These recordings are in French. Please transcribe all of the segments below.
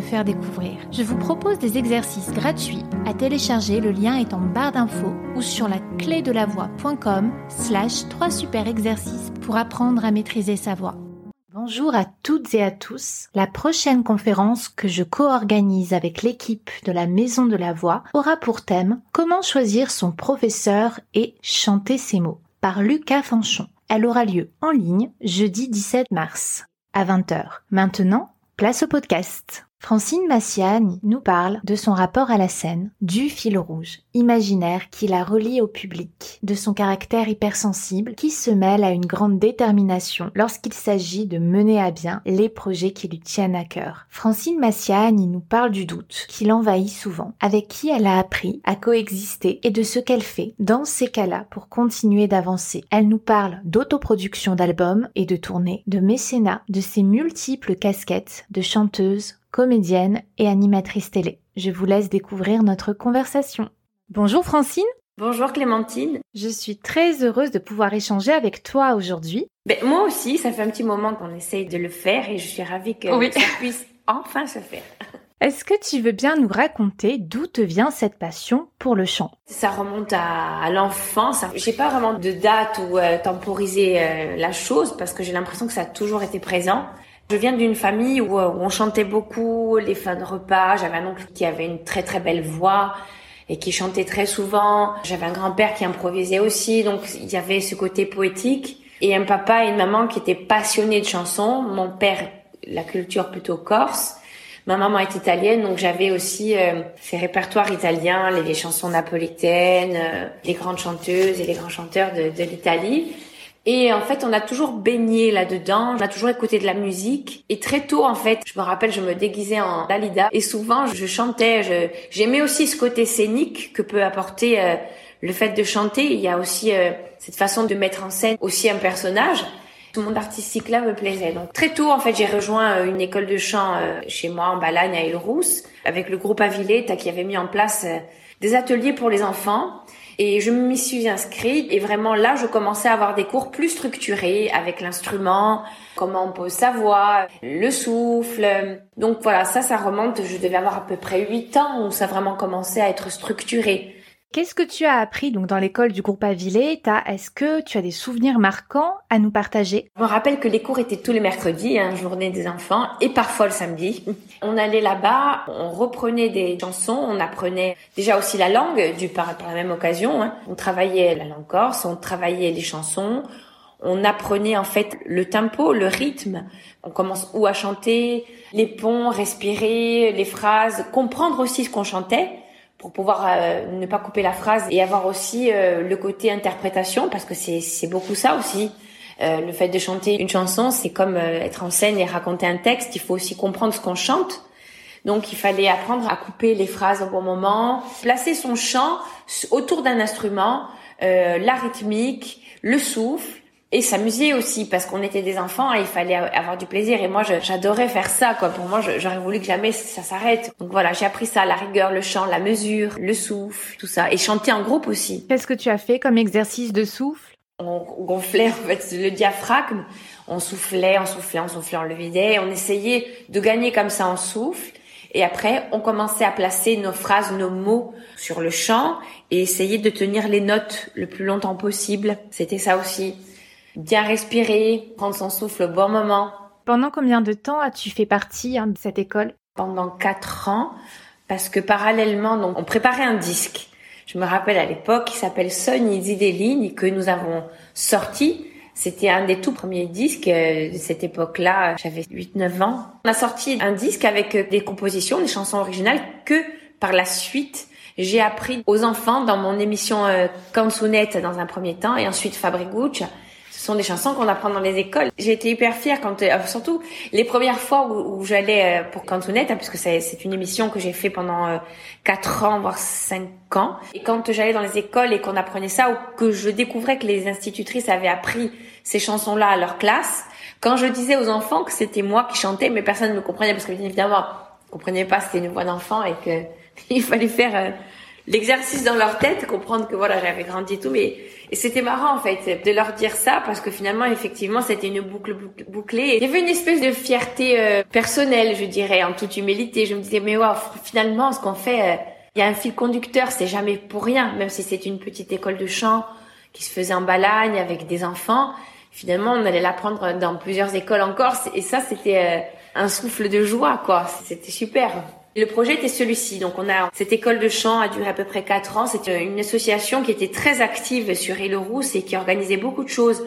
faire découvrir. Je vous propose des exercices gratuits à télécharger, le lien est en barre d'infos ou sur la clé de la voix.com slash 3 super exercices pour apprendre à maîtriser sa voix. Bonjour à toutes et à tous. La prochaine conférence que je co-organise avec l'équipe de la Maison de la Voix aura pour thème Comment choisir son professeur et chanter ses mots par Lucas Fanchon. Elle aura lieu en ligne jeudi 17 mars à 20h. Maintenant, place au podcast. Francine Massiani nous parle de son rapport à la scène, du fil rouge, imaginaire qui la relie au public, de son caractère hypersensible qui se mêle à une grande détermination lorsqu'il s'agit de mener à bien les projets qui lui tiennent à cœur. Francine Massiani nous parle du doute qui l'envahit souvent, avec qui elle a appris à coexister et de ce qu'elle fait dans ces cas-là pour continuer d'avancer. Elle nous parle d'autoproduction d'albums et de tournées, de mécénat, de ses multiples casquettes de chanteuse, comédienne et animatrice télé. Je vous laisse découvrir notre conversation. Bonjour Francine. Bonjour Clémentine. Je suis très heureuse de pouvoir échanger avec toi aujourd'hui. Ben, moi aussi, ça fait un petit moment qu'on essaye de le faire et je suis ravie que ça puisse enfin se faire. Est-ce que tu veux bien nous raconter d'où te vient cette passion pour le chant? Ça remonte à, l'enfance. J'ai pas vraiment de date ou euh, temporiser euh, la chose parce que j'ai l'impression que ça a toujours été présent. Je viens d'une famille où, on chantait beaucoup les fins de repas. J'avais un oncle qui avait une très très belle voix et qui chantait très souvent. J'avais un grand-père qui improvisait aussi, donc il y avait ce côté poétique. Et un papa et une maman qui étaient passionnés de chansons. Mon père, la culture plutôt corse. Ma maman est italienne, donc j'avais aussi euh, ces répertoires italiens, les, chansons napolitaines, euh, les grandes chanteuses et les grands chanteurs de l'Italie. Et en fait, on a toujours baigné là-dedans. On a toujours écouté de la musique. Et très tôt, en fait, je me rappelle, je me déguisais en Dalida. Et souvent, je chantais. J'aimais aussi ce côté scénique que peut apporter euh, le fait de chanter. Il y a aussi euh, cette façon de mettre en scène aussi un personnage. Tout le monde artistique là me plaisait. Donc très tôt, en fait, j'ai rejoint euh, une école de chant chez moi en Balagne à Île-Rousse avec le groupe Avilette qui avait mis en place des ateliers pour les enfants. Et je m'y suis inscrite et vraiment là, je commençais à avoir des cours plus structurés avec l'instrument, comment on pose sa voix, le souffle. Donc voilà, ça, ça remonte, je devais avoir à peu près 8 ans où ça vraiment commencé à être structuré. Qu'est-ce que tu as appris donc dans l'école du groupe Avilé? Est-ce que tu as des souvenirs marquants à nous partager? Je me rappelle que les cours étaient tous les mercredis, hein, journée des enfants, et parfois le samedi. On allait là-bas, on reprenait des chansons, on apprenait déjà aussi la langue du par, par la même occasion. Hein. On travaillait la langue corse, on travaillait les chansons, on apprenait en fait le tempo, le rythme. On commence où à chanter, les ponts, respirer, les phrases, comprendre aussi ce qu'on chantait pour pouvoir euh, ne pas couper la phrase et avoir aussi euh, le côté interprétation parce que c'est beaucoup ça aussi. Euh, le fait de chanter une chanson, c'est comme être en scène et raconter un texte. Il faut aussi comprendre ce qu'on chante. Donc il fallait apprendre à couper les phrases au bon moment, placer son chant autour d'un instrument, la rythmique, le souffle et s'amuser aussi parce qu'on était des enfants et il fallait avoir du plaisir. Et moi j'adorais faire ça quoi. Pour moi j'aurais voulu que jamais ça s'arrête. Donc voilà j'ai appris ça la rigueur le chant la mesure le souffle tout ça. Et chanter en groupe aussi. Qu'est-ce que tu as fait comme exercice de souffle? On gonflait en fait le diaphragme. On soufflait on soufflait on soufflait on le vidait. On essayait de gagner comme ça en souffle. Et après, on commençait à placer nos phrases, nos mots sur le chant et essayer de tenir les notes le plus longtemps possible. C'était ça aussi bien respirer, prendre son souffle au bon moment. Pendant combien de temps as-tu fait partie hein, de cette école? Pendant quatre ans, parce que parallèlement, donc, on préparait un disque. Je me rappelle à l'époque, qui s'appelle Sony des lignes que nous avons sorti. C'était un des tout premiers disques euh, de cette époque-là. J'avais 8-9 ans. On a sorti un disque avec euh, des compositions, des chansons originales que par la suite j'ai appris aux enfants dans mon émission euh, dans un premier temps et ensuite Fabriguccia Ce sont des chansons qu'on apprend dans les écoles. J'ai été hyper fière quand, euh, surtout les premières fois où, j'allais euh, pour Cantounette, hein, puisque c'est une émission que j'ai fait pendant euh, quatre ans, voire cinq ans. Et quand j'allais dans les écoles et qu'on apprenait ça, ou que je découvrais que les institutrices avaient appris ces chansons-là à leur classe, quand je disais aux enfants que c'était moi qui chantais, mais personne ne me comprenait parce que évidemment, ne comprenait pas c'était une voix d'enfant et que il fallait faire l'exercice dans leur tête, comprendre que voilà, j'avais grandi et tout, mais et c'était marrant en fait de leur dire ça parce que finalement effectivement c'était une boucle bouclée. Il y avait une espèce de fierté euh, personnelle, je dirais, en toute humilité. Je me disais mais waouh, finalement ce qu'on fait, euh, il y a un fil conducteur, c'est jamais pour rien, même si c'est une petite école de chant qui se faisait en Balagne avec des enfants. Finalement, on allait l'apprendre dans plusieurs écoles encore, et ça c'était euh, un souffle de joie quoi. C'était super. Le projet était celui-ci. Donc on a cette école de chant a duré à peu près quatre ans. C'était une association qui était très active sur Île-Rousse et qui organisait beaucoup de choses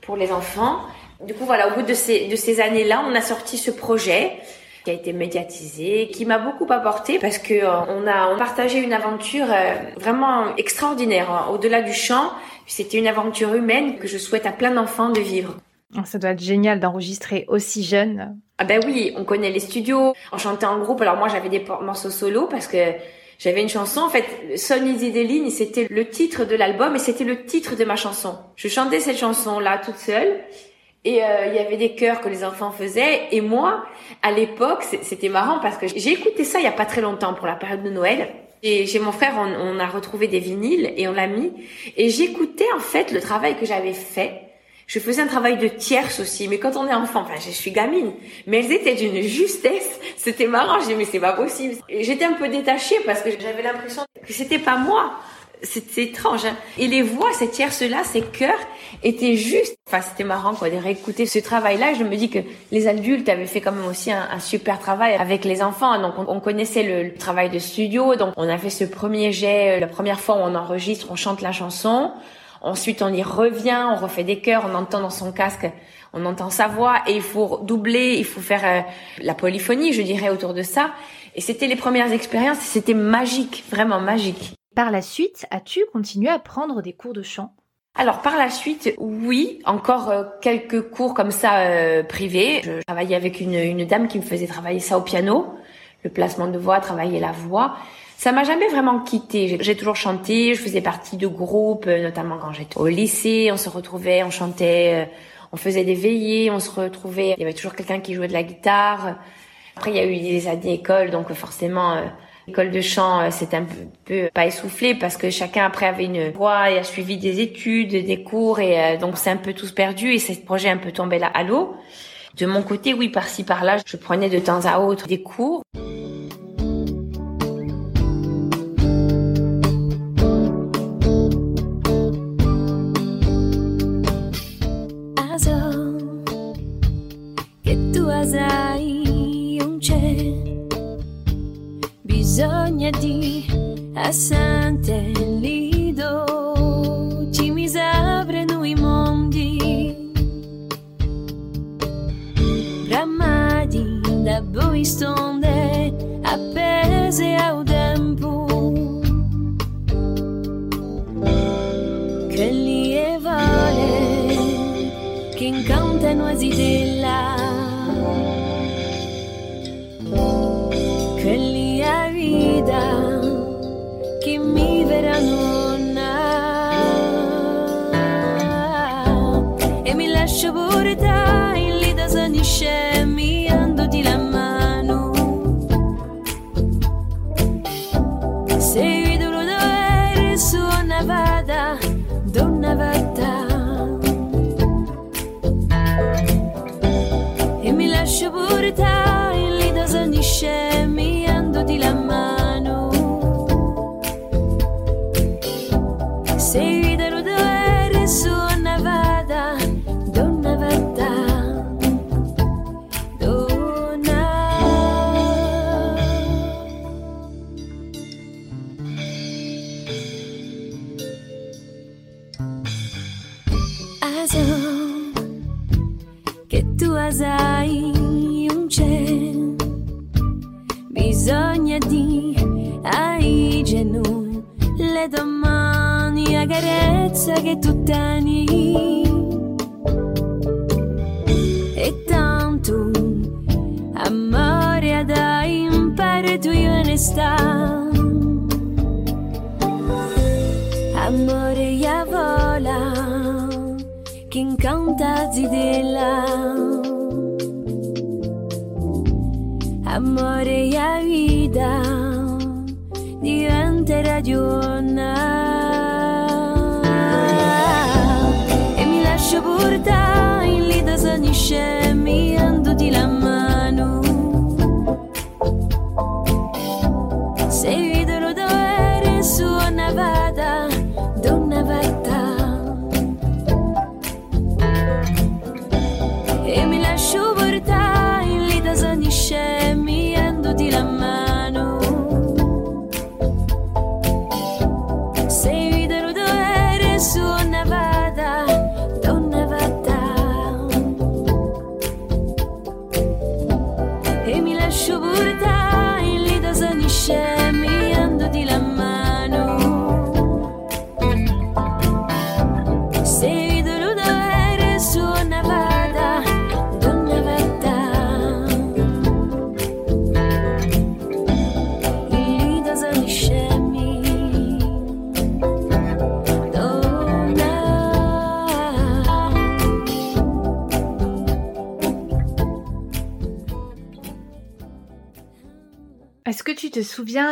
pour les enfants. Du coup voilà, au bout de ces de ces années-là, on a sorti ce projet qui a été médiatisé, qui m'a beaucoup apporté parce que euh, on a partagé une aventure euh, vraiment extraordinaire hein. au-delà du chant. C'était une aventure humaine que je souhaite à plein d'enfants de vivre. Ça doit être génial d'enregistrer aussi jeune. Ah ben oui, on connaît les studios, on chantait en groupe. Alors moi j'avais des morceaux solo parce que j'avais une chanson. En fait, Son Easy c'était le titre de l'album et c'était le titre de ma chanson. Je chantais cette chanson-là toute seule. Et euh, il y avait des chœurs que les enfants faisaient. Et moi, à l'époque, c'était marrant parce que j'ai écouté ça il y a pas très longtemps pour la période de Noël. Et chez mon frère, on, on a retrouvé des vinyles et on l'a mis. Et j'écoutais en fait le travail que j'avais fait je faisais un travail de tierce aussi, mais quand on est enfant, enfin, je suis gamine, mais elles étaient d'une justesse. C'était marrant. Je dis mais c'est pas possible. J'étais un peu détachée parce que j'avais l'impression que c'était pas moi. C'est étrange. Hein. Et les voix, ces tierces-là, ces chœurs, étaient justes. Enfin, c'était marrant quoi de réécouter ce travail-là. Je me dis que les adultes avaient fait quand même aussi un, super travail avec les enfants. Donc, on, connaissait le, le, travail de studio. Donc, on a fait ce premier jet, euh, la première fois où on enregistre, on chante la chanson. Ensuite, on y revient, on refait des chœurs, on entend dans son casque, on entend sa voix et il faut doubler, il faut faire euh, la polyphonie, je dirais, autour de ça. Et c'était les premières expériences, c'était magique, vraiment magique. Par la suite, as-tu continué à prendre des cours de chant? Alors par la suite, oui, encore euh, quelques cours comme ça euh, privés. Je travaillais avec une, une dame qui me faisait travailler ça au piano, le placement de voix, travailler la voix. Ça m'a jamais vraiment quitté. J'ai toujours chanté, je faisais partie de groupes, euh, notamment quand j'étais au lycée, on se retrouvait, on chantait, euh, on faisait des veillées, on se retrouvait, il y avait toujours quelqu'un qui jouait de la guitare. Après, il y a eu des années école, donc forcément, euh, l'école de chant, c'était un peu, pas essoufflé parce que chacun après avait une voix et a suivi des études, des cours et donc c'est un peu tous perdu et ce projet un peu tombé là à l'eau. De mon côté, oui, par-ci par-là, je prenais de temps à autre des cours. sai non c'è. Bisogno di assante lido ci misavreno nui mondi. Ramadi da voi stonde appese a un tempo. Che li evole che incantano as idee الشبور تاعك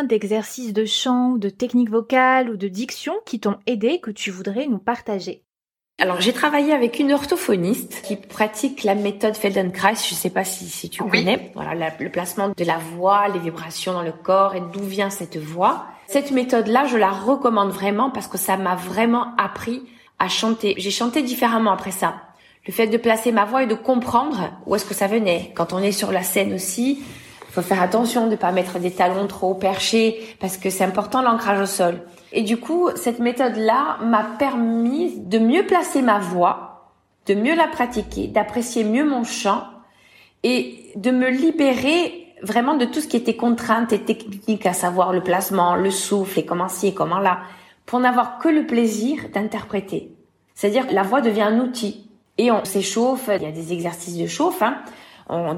d'exercices de chant ou de techniques vocales ou de diction qui t'ont aidé que tu voudrais nous partager Alors j'ai travaillé avec une orthophoniste qui pratique la méthode Feldenkrais. Je sais pas si, si tu Oui. connais. Voilà la- le placement de la voix, les vibrations dans le corps et d'où vient cette voix. Cette méthode-là, je la recommande vraiment parce que ça m'a vraiment appris à chanter. J'ai chanté différemment après ça. Le fait de placer ma voix et de comprendre où est-ce que ça venait. Quand on est sur la scène aussi, faut faire attention de pas mettre des talons trop perchés parce que c'est important l'ancrage au sol. Et du coup, cette méthode-là m'a permis de mieux placer ma voix, de mieux la pratiquer, d'apprécier mieux mon chant et de me libérer vraiment de tout ce qui était contrainte et technique, à savoir le placement, le souffle et comment ci et comment là, pour n'avoir que le plaisir d'interpréter. C'est-à-dire la voix devient un outil et on s'échauffe, il y a des exercices de chauffe, hein,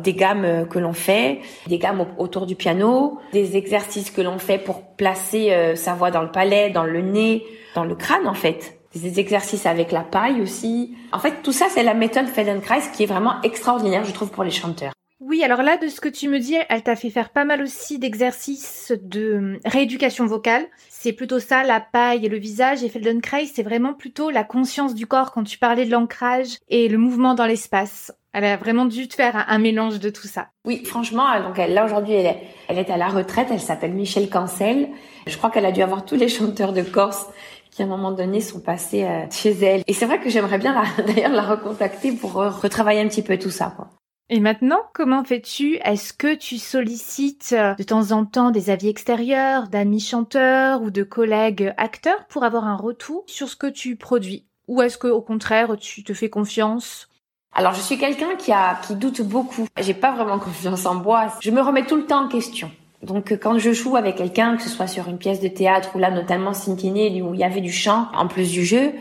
des gammes euh, que l'on fait, des gammes au- autour du piano, des exercices que l'on fait pour placer euh, sa voix dans le palais, dans le nez, dans le crâne en fait. Des exercices avec la paille aussi. En fait, tout ça, c'est la méthode Feldenkrais qui est vraiment extraordinaire, je trouve, pour les chanteurs. Oui, alors là, de ce que tu me dis, elle t'a fait faire pas mal aussi d'exercices de rééducation vocale. C'est plutôt ça, la paille et le visage. Et Feldenkrais, c'est vraiment plutôt la conscience du corps quand tu parlais de l'ancrage et le mouvement dans l'espace. Elle a vraiment dû te faire un, mélange de tout ça. Oui, franchement, elle- donc elle, là aujourd'hui, elle est, elle est à la retraite. Elle s'appelle Michel Cancel. Je crois qu'elle a dû avoir tous les chanteurs de Corse qui, à un moment donné, sont passés euh, chez elle. Et c'est vrai que j'aimerais bien, d'ailleurs, la recontacter pour euh, retravailler un petit peu tout ça. Quoi. Et maintenant, comment fais-tu? Est-ce que tu sollicites euh, de temps en temps des avis extérieurs, d'amis chanteurs ou de collègues acteurs pour avoir un retour sur ce que tu produis? Ou est-ce que, au contraire, tu te fais confiance? Alors, je suis quelqu'un qui a qui doute beaucoup. J'ai pas vraiment confiance en moi. Je me remets tout le temps en question. Donc, quand je joue avec quelqu'un, que ce soit sur une pièce de théâtre ou là, notamment Cintiné, où il y avait du chant en plus du jeu,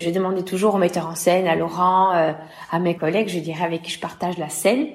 je demandais toujours au metteur en scène, à Laurent, euh, à mes collègues, je dirais avec qui je partage la scène,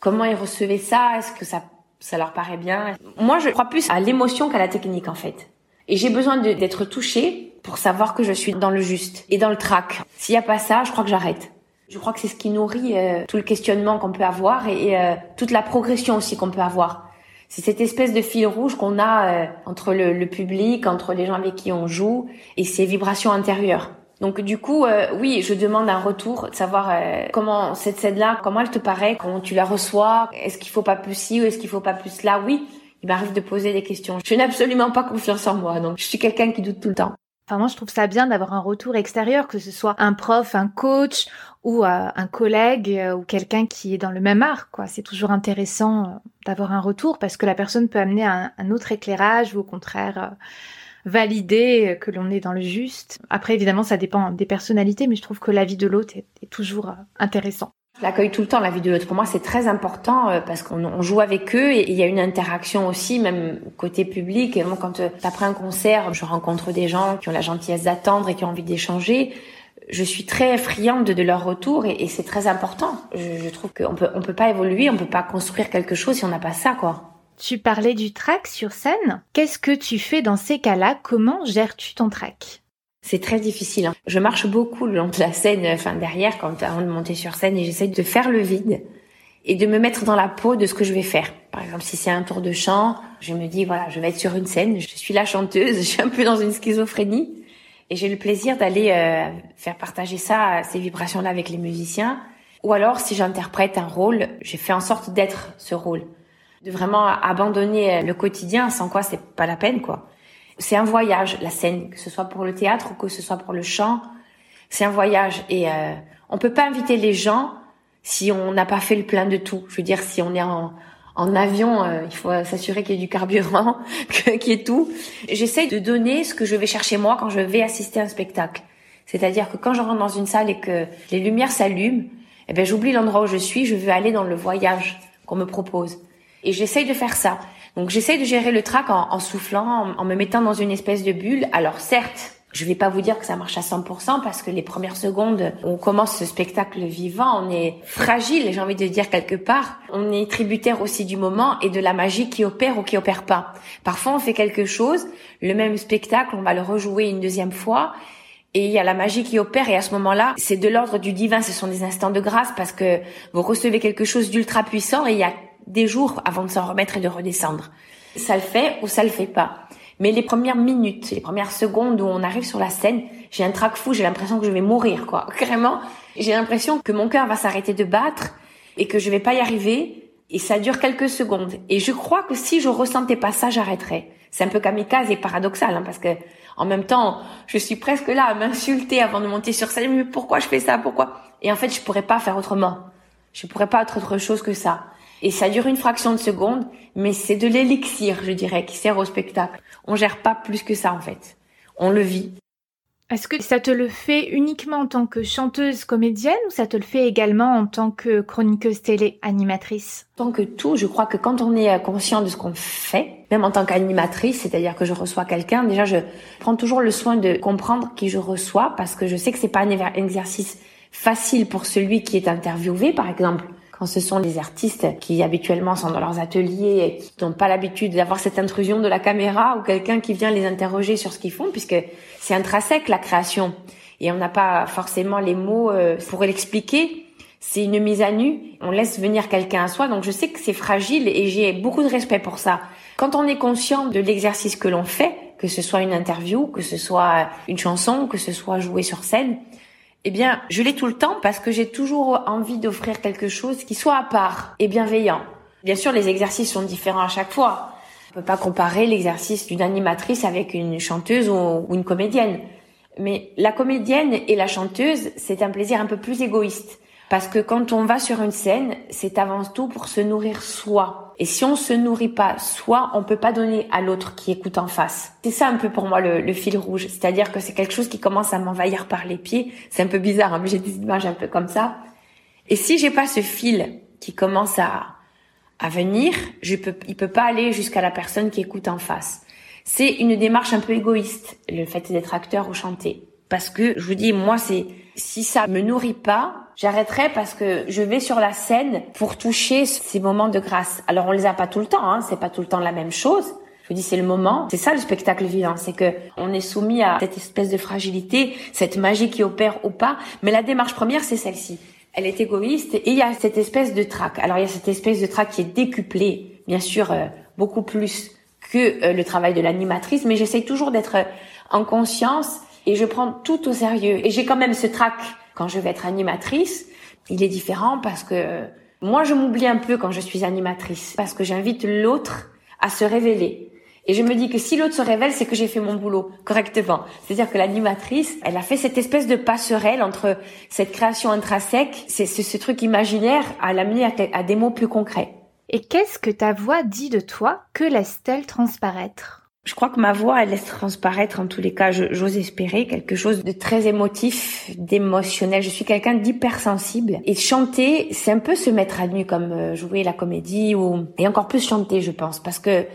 comment ils recevaient ça, est-ce que ça ça leur paraît bien? Moi, je crois plus à l'émotion qu'à la technique en fait. Et j'ai besoin d'être touchée pour savoir que je suis dans le juste et dans le trac. S'il y a pas ça, je crois que j'arrête. Je crois que c'est ce qui nourrit euh, tout le questionnement qu'on peut avoir et, euh, toute la progression aussi qu'on peut avoir. C'est cette espèce de fil rouge qu'on a euh, entre le, le public, entre les gens avec qui on joue et ces vibrations intérieures. Donc du coup, euh, oui, je demande un retour, de savoir euh, comment cette scène-là, comment elle te paraît, comment tu la reçois, est-ce qu'il faut pas plus ci ou est-ce qu'il faut pas plus là? Oui, il m'arrive de poser des questions. Je n'ai absolument pas confiance en moi, donc je suis quelqu'un qui doute tout le temps. Enfin, moi, je trouve ça bien d'avoir un retour extérieur, que ce soit un prof, un coach ou euh, un collègue euh, ou quelqu'un qui est dans le même art, quoi. C'est toujours intéressant euh, d'avoir un retour parce que la personne peut amener un, autre éclairage ou au contraire valider que l'on est dans le juste. Après, évidemment, ça dépend des personnalités, mais je trouve que l'avis de l'autre est, toujours intéressant. Je l'accueille tout le temps, la vie de l'autre. Pour moi, c'est très important euh, parce qu'on on joue avec eux et il y a une interaction aussi, même côté public. Et moi, quand euh, après un concert, je rencontre des gens qui ont la gentillesse d'attendre et qui ont envie d'échanger. Je suis très friande de, leur retour et, c'est très important. Je, je trouve qu'on peut, on peut pas évoluer, on peut pas construire quelque chose si on n'a pas ça, quoi. Tu parlais du track sur scène. Qu'est-ce que tu fais dans ces cas-là? Comment gères-tu ton track c'est très difficile. Hein. Je marche beaucoup le long de la scène, enfin derrière, quand avant de monter sur scène, et j'essaie de faire le vide et de me mettre dans la peau de ce que je vais faire. Par exemple, si c'est un tour de chant, je me dis voilà, je vais être sur une scène, je suis la chanteuse, je suis un peu dans une schizophrénie et j'ai le plaisir d'aller euh, faire partager ça, ces vibrations-là avec les musiciens. Ou alors, si j'interprète un rôle, j'ai fait en sorte d'être ce rôle, de vraiment abandonner le quotidien, sans quoi c'est pas la peine, quoi. C'est un voyage, la scène, que ce soit pour le théâtre ou que ce soit pour le chant. C'est un voyage et euh, on peut pas inviter les gens si on n'a pas fait le plein de tout. Je veux dire, si on est en, en avion, euh, il faut s'assurer qu'il y ait du carburant, qu'il y ait tout. J'essaie de donner ce que je vais chercher moi quand je vais assister à un spectacle. C'est-à-dire que quand je rentre dans une salle et que les lumières s'allument, eh ben j'oublie l'endroit où je suis, je veux aller dans le voyage qu'on me propose. Et j'essaye de faire ça. Donc j'essaye de gérer le trac en, soufflant, en, me mettant dans une espèce de bulle. Alors certes, je vais pas vous dire que ça marche à 100% parce que les premières secondes, on commence ce spectacle vivant, on est fragile, j'ai envie de dire quelque part. On est tributaire aussi du moment et de la magie qui opère ou qui opère pas. Parfois, on fait quelque chose, le même spectacle, on va le rejouer une deuxième fois et il y a la magie qui opère et à ce moment-là, c'est de l'ordre du divin, ce sont des instants de grâce parce que vous recevez quelque chose d'ultra puissant et il y a des jours avant de s'en remettre et de redescendre. Ça le fait ou ça le fait pas. Mais les premières minutes, les premières secondes où on arrive sur la scène, j'ai un trac fou, j'ai l'impression que je vais mourir, quoi. Carrément, j'ai l'impression que mon cœur va s'arrêter de battre et que je vais pas y arriver. Et ça dure quelques secondes. Et je crois que si je ressentais pas ça, j'arrêterais. C'est un peu kamikaze et paradoxal, hein, parce que en même temps, je suis presque là à m'insulter avant de monter sur scène. Mais pourquoi je fais ça? Pourquoi? Et en fait, je pourrais pas faire autrement. Je pourrais pas être autre chose que ça. Et ça dure une fraction de seconde, mais c'est de l'élixir, je dirais, qui sert au spectacle. On gère pas plus que ça, en fait. On le vit. Est-ce que ça te le fait uniquement en tant que chanteuse comédienne ou ça te le fait également en tant que chroniqueuse télé animatrice? En tant que tout, je crois que quand on est conscient de ce qu'on fait, même en tant qu'animatrice, c'est-à-dire que je reçois quelqu'un, déjà je prends toujours le soin de comprendre qui je reçois parce que je sais que c'est pas un exercice facile pour celui qui est interviewé, par exemple quand ce sont des artistes qui habituellement sont dans leurs ateliers et qui n'ont pas l'habitude d'avoir cette intrusion de la caméra ou quelqu'un qui vient les interroger sur ce qu'ils font, puisque c'est intrinsèque la création et on n'a pas forcément les mots euh, pour l'expliquer. C'est une mise à nu, on laisse venir quelqu'un à soi, donc je sais que c'est fragile et j'ai beaucoup de respect pour ça. Quand on est conscient de l'exercice que l'on fait, que ce soit une interview, que ce soit une chanson, que ce soit jouer sur scène, eh bien, je l'ai tout le temps parce que j'ai toujours envie d'offrir quelque chose qui soit à part et bienveillant. Bien sûr, les exercices sont différents à chaque fois. On peut pas comparer l'exercice d'une animatrice avec une chanteuse ou, une comédienne. Mais la comédienne et la chanteuse, c'est un plaisir un peu plus égoïste. Parce que quand on va sur une scène, c'est avant tout pour se nourrir soi. Et si on se nourrit pas soi, on peut pas donner à l'autre qui écoute en face. C'est ça un peu pour moi le, fil rouge. C'est-à-dire que c'est quelque chose qui commence à m'envahir par les pieds. C'est un peu bizarre, hein, mais j'ai des images un peu comme ça. Et si j'ai pas ce fil qui commence à, à venir, je peux, il peut pas aller jusqu'à la personne qui écoute en face. C'est une démarche un peu égoïste, le fait d'être acteur ou chanter. Parce que, je vous dis, moi, c'est, si ça me nourrit pas, j'arrêterai parce que je vais sur la scène pour toucher ces moments de grâce. Alors on les a pas tout le temps, hein, c'est pas tout le temps la même chose. Je vous dis c'est le moment, c'est ça le spectacle vivant, c'est que on est soumis à cette espèce de fragilité, cette magie qui opère ou pas. Mais la démarche première c'est celle-ci. Elle est égoïste et il y a cette espèce de trac. Alors il y a cette espèce de trac qui est décuplée, bien sûr euh, beaucoup plus que euh, le travail de l'animatrice, mais j'essaye toujours d'être euh, en conscience et je prends tout au sérieux. Et j'ai quand même ce trac quand je vais être animatrice, il est différent parce que moi, je m'oublie un peu quand je suis animatrice parce que j'invite l'autre à se révéler. Et je me dis que si l'autre se révèle, c'est que j'ai fait mon boulot correctement. C'est-à-dire que l'animatrice, elle a fait cette espèce de passerelle entre cette création intrinsèque, c'est ce, truc imaginaire, à l'amener à, à des mots plus concrets. Et qu'est-ce que ta voix dit de toi Que laisse-t-elle transparaître? Je crois que ma voix, elle laisse transparaître, en tous les cas, j'ose espérer, quelque chose de très émotif, d'émotionnel. Je suis quelqu'un d'hypersensible. Et chanter, c'est un peu se mettre à nu, comme euh, jouer la comédie, ou et encore plus chanter, je pense, parce que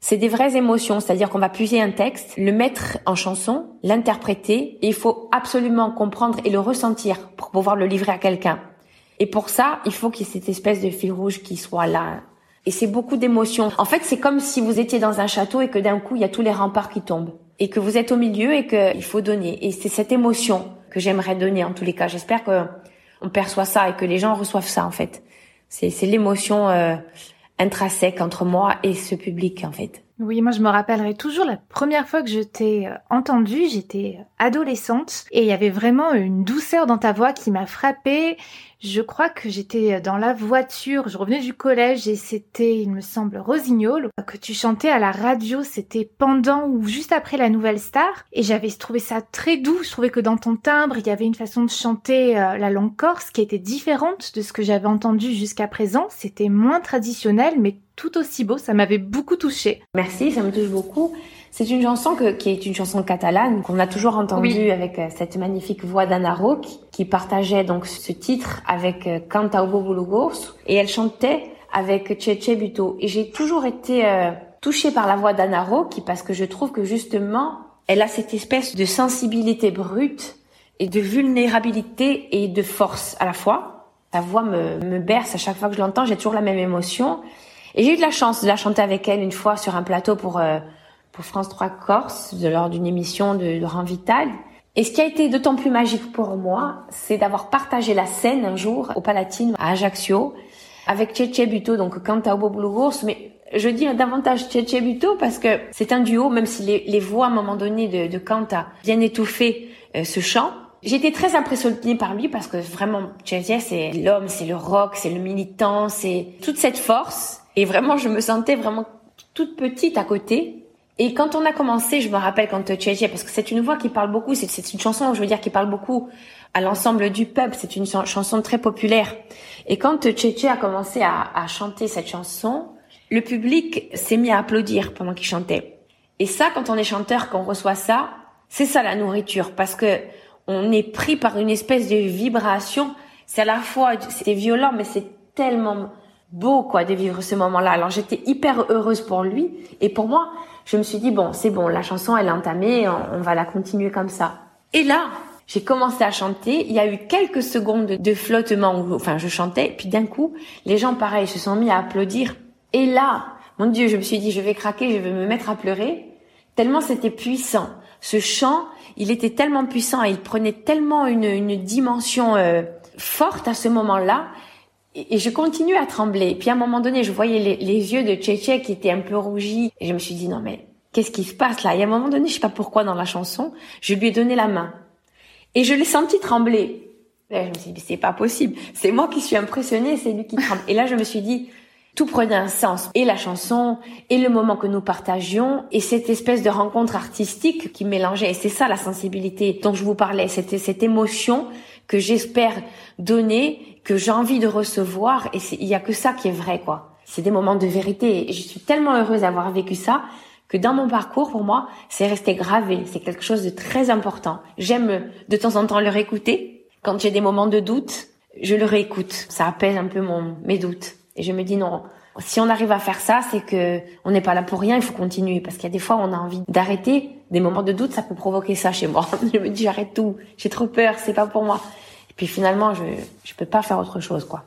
c'est des vraies émotions, c'est-à-dire qu'on va puiser un texte, le mettre en chanson, l'interpréter, et il faut absolument comprendre et le ressentir pour pouvoir le livrer à quelqu'un. Et pour ça, il faut qu'il y ait cette espèce de fil rouge qui soit là, Et c'est beaucoup d'émotions. En fait, c'est comme si vous étiez dans un château et que d'un coup, il y a tous les remparts qui tombent. Et que vous êtes au milieu et qu'il faut donner. Et c'est cette émotion que j'aimerais donner en tous les cas. J'espère que on perçoit ça et que les gens reçoivent ça, en fait. C'est, l'émotion euh, intrinsèque entre moi et ce public, en fait. Oui, moi je me rappellerai toujours la première fois que je t'ai euh, entendue, j'étais adolescente et il y avait vraiment une douceur dans ta voix qui m'a frappée. Je crois que j'étais euh, dans la voiture, je revenais du collège et c'était, il me semble, Rosignol, que tu chantais à la radio, c'était pendant ou juste après la Nouvelle Star et j'avais trouvé ça très doux, je trouvais que dans ton timbre, il y avait une façon de chanter la langue corse qui était différente de ce que j'avais entendu jusqu'à présent, c'était moins traditionnel mais tout aussi beau. Ça m'avait beaucoup touché. Merci, ça me touche beaucoup. C'est une chanson que, qui est une chanson catalane qu'on a toujours entendue avec euh, cette magnifique voix d'Anna Roque qui partageait donc ce titre avec euh, Canta Bulugos et elle chantait avec Cheche Buto. Et j'ai toujours été euh, touchée par la voix d'Anna Roque parce que je trouve que justement elle a cette espèce de sensibilité brute et de vulnérabilité et de force à la fois. Sa voix me, me berce à chaque fois que je l'entends, j'ai toujours la même émotion. Et j'ai eu de la chance de la chanter avec elle une fois sur un plateau pour euh, France 3 Corse lors d'une émission de Laurent Vital. Et ce qui a été d'autant plus magique pour moi, c'est d'avoir partagé la scène un jour au Palatine à Ajaccio avec Tchétché Buto, donc Canta Boboulogos, mais je dis davantage Tchétché Buto parce que c'est un duo, même si les, voix à un moment donné de, de Canta étouffer euh, ce chant. J'étais très impressionnée par lui parce que vraiment Tchétché c'est l'homme, c'est le rock, c'est le militant, c'est toute cette force et vraiment, je me sentais vraiment toute petite à côté. Et quand on a commencé, je me rappelle quand Tchétché, parce que c'est une voix qui parle beaucoup, c'est une chanson, je veux dire, qui parle beaucoup à l'ensemble du peuple, c'est une chanson très populaire. Et quand Tchétché a commencé à, à, chanter cette chanson, le public s'est mis à applaudir pendant qu'il chantait. Et ça, quand on est chanteur, qu'on reçoit ça, c'est ça la nourriture, parce que on est pris par une espèce de vibration. C'est à la fois, c'était violent, mais c'est tellement beau quoi de vivre ce moment-là. Alors j'étais hyper heureuse pour lui et pour moi, je me suis dit bon, c'est bon, la chanson elle est entamée, on, va la continuer comme ça. Et là, j'ai commencé à chanter, il y a eu quelques secondes de flottement enfin je chantais, puis d'un coup, les gens pareil se sont mis à applaudir et là, mon dieu, je me suis dit je vais craquer, je vais me mettre à pleurer tellement c'était puissant. Ce chant, il était tellement puissant et il prenait tellement une, une dimension euh, forte à ce moment-là et je continuais à trembler. Puis à un moment donné, je voyais les, yeux de Tchétché qui étaient un peu rougis. Et je me suis dit, non mais, qu'est-ce qui se passe là? Et à un moment donné, je sais pas pourquoi dans la chanson, je lui ai donné la main. Et je l'ai senti trembler. Je me suis dit, c'est pas possible. C'est moi qui suis impressionnée, c'est lui qui tremble. Et là, je me suis dit, tout prenait un sens. Et la chanson, et le moment que nous partagions, et cette espèce de rencontre artistique qui mélangeait. Et c'est ça la sensibilité dont je vous parlais. C'était cette émotion que j'espère donner que j'ai envie de recevoir. Et il y a que ça qui est vrai quoi. C'est des moments de vérité. Et je suis tellement heureuse d'avoir vécu ça que dans mon parcours pour moi, c'est resté gravé, c'est quelque chose de très important. J'aime de temps en temps le réécouter. Quand j'ai des moments de doute, je le réécoute, ça apaise un peu mon mes doutes. Et je me dis non, si on arrive à faire ça, c'est que on n'est pas là pour rien, il faut continuer. Parce qu'il y a des fois où on a envie d'arrêter, des moments de doute, ça peut provoquer ça chez moi. je me dis j'arrête tout, j'ai trop peur, c'est pas pour moi. Puis finalement, je je peux pas faire autre chose, quoi.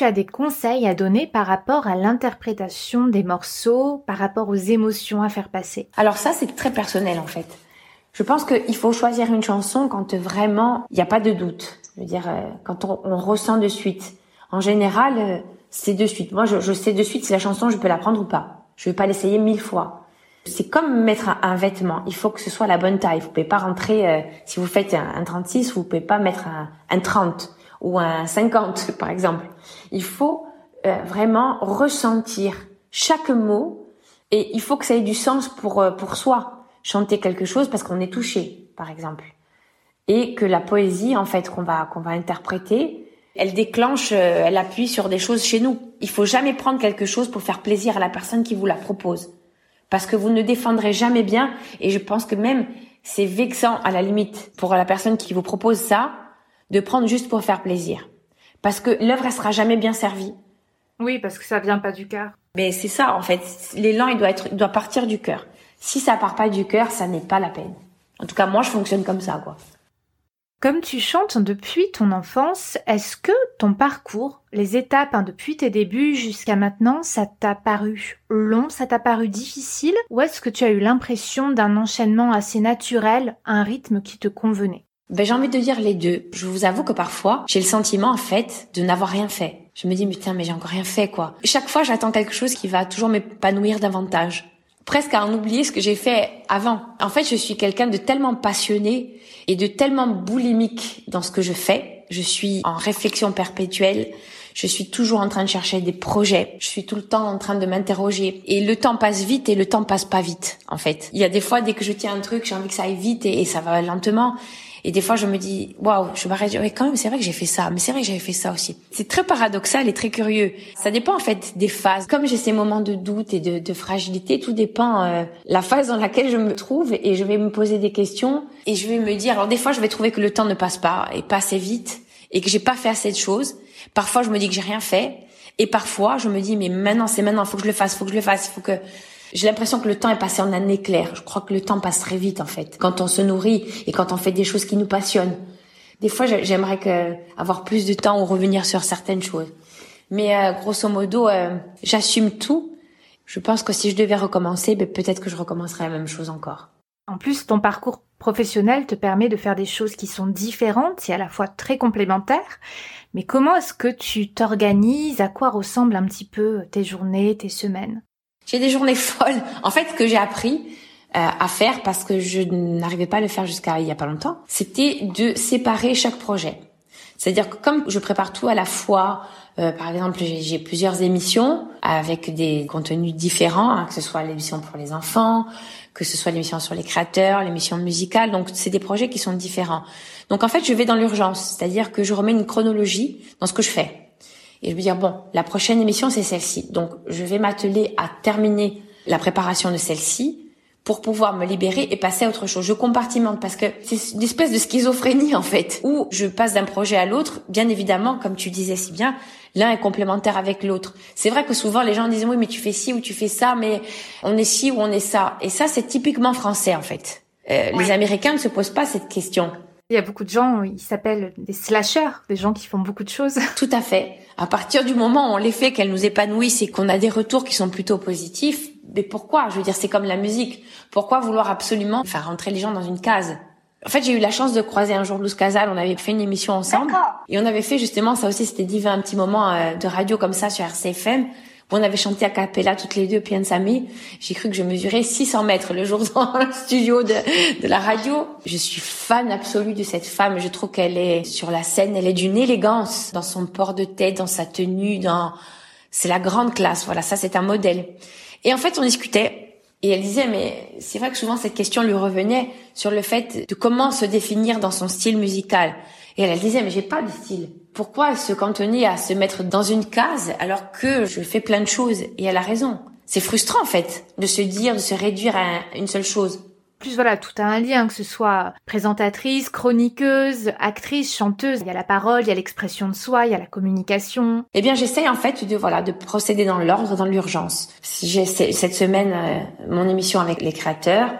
Tu as des conseils à donner par rapport à l'interprétation des morceaux, par rapport aux émotions à faire passer? Alors ça, c'est très personnel en fait. Je pense qu'il faut choisir une chanson quand vraiment il n'y a pas de doute. Je veux dire, euh, quand on, ressent de suite. En général, euh, c'est de suite. Moi, je, sais de suite si la chanson, je peux la prendre ou pas. Je vais pas l'essayer mille fois. C'est comme mettre un, vêtement. Il faut que ce soit la bonne taille. Vous pouvez pas rentrer, euh, si vous faites un, un, 36, vous pouvez pas mettre un, un 30 ou un 50, par exemple. Il faut euh, vraiment ressentir chaque mot et il faut que ça ait du sens pour, pour soi chanter quelque chose parce qu'on est touché, par exemple. Et que la poésie, en fait, qu'on va, qu'on va interpréter, elle déclenche, euh, elle appuie sur des choses chez nous. Il faut jamais prendre quelque chose pour faire plaisir à la personne qui vous la propose. Parce que vous ne défendrez jamais bien, et je pense que même c'est vexant à la limite pour la personne qui vous propose ça, de prendre juste pour faire plaisir. Parce que l'œuvre, elle sera jamais bien servie. Oui, parce que ça vient pas du cœur. Mais c'est ça, en fait. L'élan, il doit être, il doit partir du cœur. Si ça part pas du cœur, ça n'est pas la peine. En tout cas, moi, je fonctionne comme ça, quoi. Comme tu chantes depuis ton enfance, est-ce que ton parcours, les étapes hein, depuis tes débuts jusqu'à maintenant, ça t'a paru long, ça t'a paru difficile, ou est-ce que tu as eu l'impression d'un enchaînement assez naturel, un rythme qui te convenait? Ben, j'ai envie de dire les deux. Je vous avoue que parfois, j'ai le sentiment, en fait, de n'avoir rien fait. Je me dis, putain, mais j'ai encore rien fait, quoi. Chaque fois, j'attends quelque chose qui va toujours m'épanouir davantage presque à en oublier ce que j'ai fait avant. En fait, je suis quelqu'un de tellement passionné et de tellement boulimique dans ce que je fais. Je suis en réflexion perpétuelle. Je suis toujours en train de chercher des projets. Je suis tout le temps en train de m'interroger. Et le temps passe vite et le temps passe pas vite, en fait. Il y a des fois, dès que je tiens un truc, j'ai envie que ça aille vite et, et ça va lentement. Et des fois, je me dis, waouh, je m'arrête, oui, quand même, c'est vrai que j'ai fait ça, mais c'est vrai que j'avais fait ça aussi. C'est très paradoxal et très curieux. Ça dépend, en fait, des phases. Comme j'ai ces moments de doute et de, de fragilité, tout dépend euh, la phase dans laquelle je me trouve et je vais me poser des questions et je vais me dire, alors des fois, je vais trouver que le temps ne passe pas et pas assez vite et que j'ai pas fait assez de choses. Parfois, je me dis que j'ai rien fait. Et parfois, je me dis, mais maintenant, c'est maintenant, faut que je le fasse, faut que je le fasse, faut que, j'ai l'impression que le temps est passé en un éclair. Je crois que le temps passe très vite en fait. Quand on se nourrit et quand on fait des choses qui nous passionnent. Des fois, j'aimerais avoir plus de temps ou revenir sur certaines choses. Mais euh, grosso modo, euh, j'assume tout. Je pense que si je devais recommencer, ben, peut-être que je recommencerais la même chose encore. En plus, ton parcours professionnel te permet de faire des choses qui sont différentes et à la fois très complémentaires. Mais comment est-ce que tu t'organises? À quoi ressemblent un petit peu tes journées, tes semaines? J'ai des journées folles. En fait, ce que j'ai appris euh, à faire parce que je n'arrivais pas à le faire jusqu'à il y a pas longtemps, c'était de séparer chaque projet. C'est-à-dire que comme je prépare tout à la fois, euh, par exemple, j'ai plusieurs émissions avec des contenus différents, hein, que ce soit l'émission pour les enfants, que ce soit l'émission sur les créateurs, l'émission musicale. Donc, c'est des projets qui sont différents. Donc, en fait, je vais dans l'urgence, c'est-à-dire que je remets une chronologie dans ce que je fais. Et je vais dire, bon, la prochaine émission, c'est celle-ci. Donc, je vais m'atteler à terminer la préparation de celle-ci pour pouvoir me libérer et passer à autre chose. Je compartimente parce que c'est une espèce de schizophrénie, en fait, où je passe d'un projet à l'autre. Bien évidemment, comme tu disais si bien, l'un est complémentaire avec l'autre. C'est vrai que souvent, les gens disent, oui, mais tu fais ci ou tu fais ça, mais on est ci ou on est ça. Et ça, c'est typiquement français, en fait. Euh, Les Américains ne se posent pas cette question. Il y a beaucoup de gens, ils s'appellent des slashers, des gens qui font beaucoup de choses. Tout à fait. À partir du moment où on les fait qu'elles nous épanouissent et qu'on a des retours qui sont plutôt positifs, mais pourquoi? Je veux dire, c'est comme la musique. Pourquoi vouloir absolument faire rentrer les gens dans une case? En fait, j'ai eu la chance de croiser un jour Luz Casal. On avait fait une émission ensemble et on avait fait justement ça aussi. C'était divin, un petit moment euh, de radio comme ça sur RCFM On avait chanté à cappella toutes les deux Piansami. J'ai cru que je mesurais 600 mètres le jour dans le studio de, de la radio. Je suis fan absolue de cette femme. Je trouve qu'elle est sur la scène, elle est d'une élégance dans son port de tête, dans sa tenue, dans c'est la grande classe. Voilà, ça c'est un modèle. Et en fait, on discutait et elle disait, mais c'est vrai que souvent cette question lui revenait sur le fait de comment se définir dans son style musical. Et elle, disait, mais j'ai pas de style. Pourquoi se cantonner à se mettre dans une case alors que je fais plein de choses? Et elle a raison. C'est frustrant en fait de se dire, de se réduire à une seule chose plus voilà, tout a un lien, que ce soit présentatrice, chroniqueuse, actrice, chanteuse. Il y a la parole, il y a l'expression de soi, il y a la communication. Eh bien, j'essaye en fait de voilà de procéder dans l'ordre, dans l'urgence. J'ai cette semaine euh, mon émission avec les créateurs,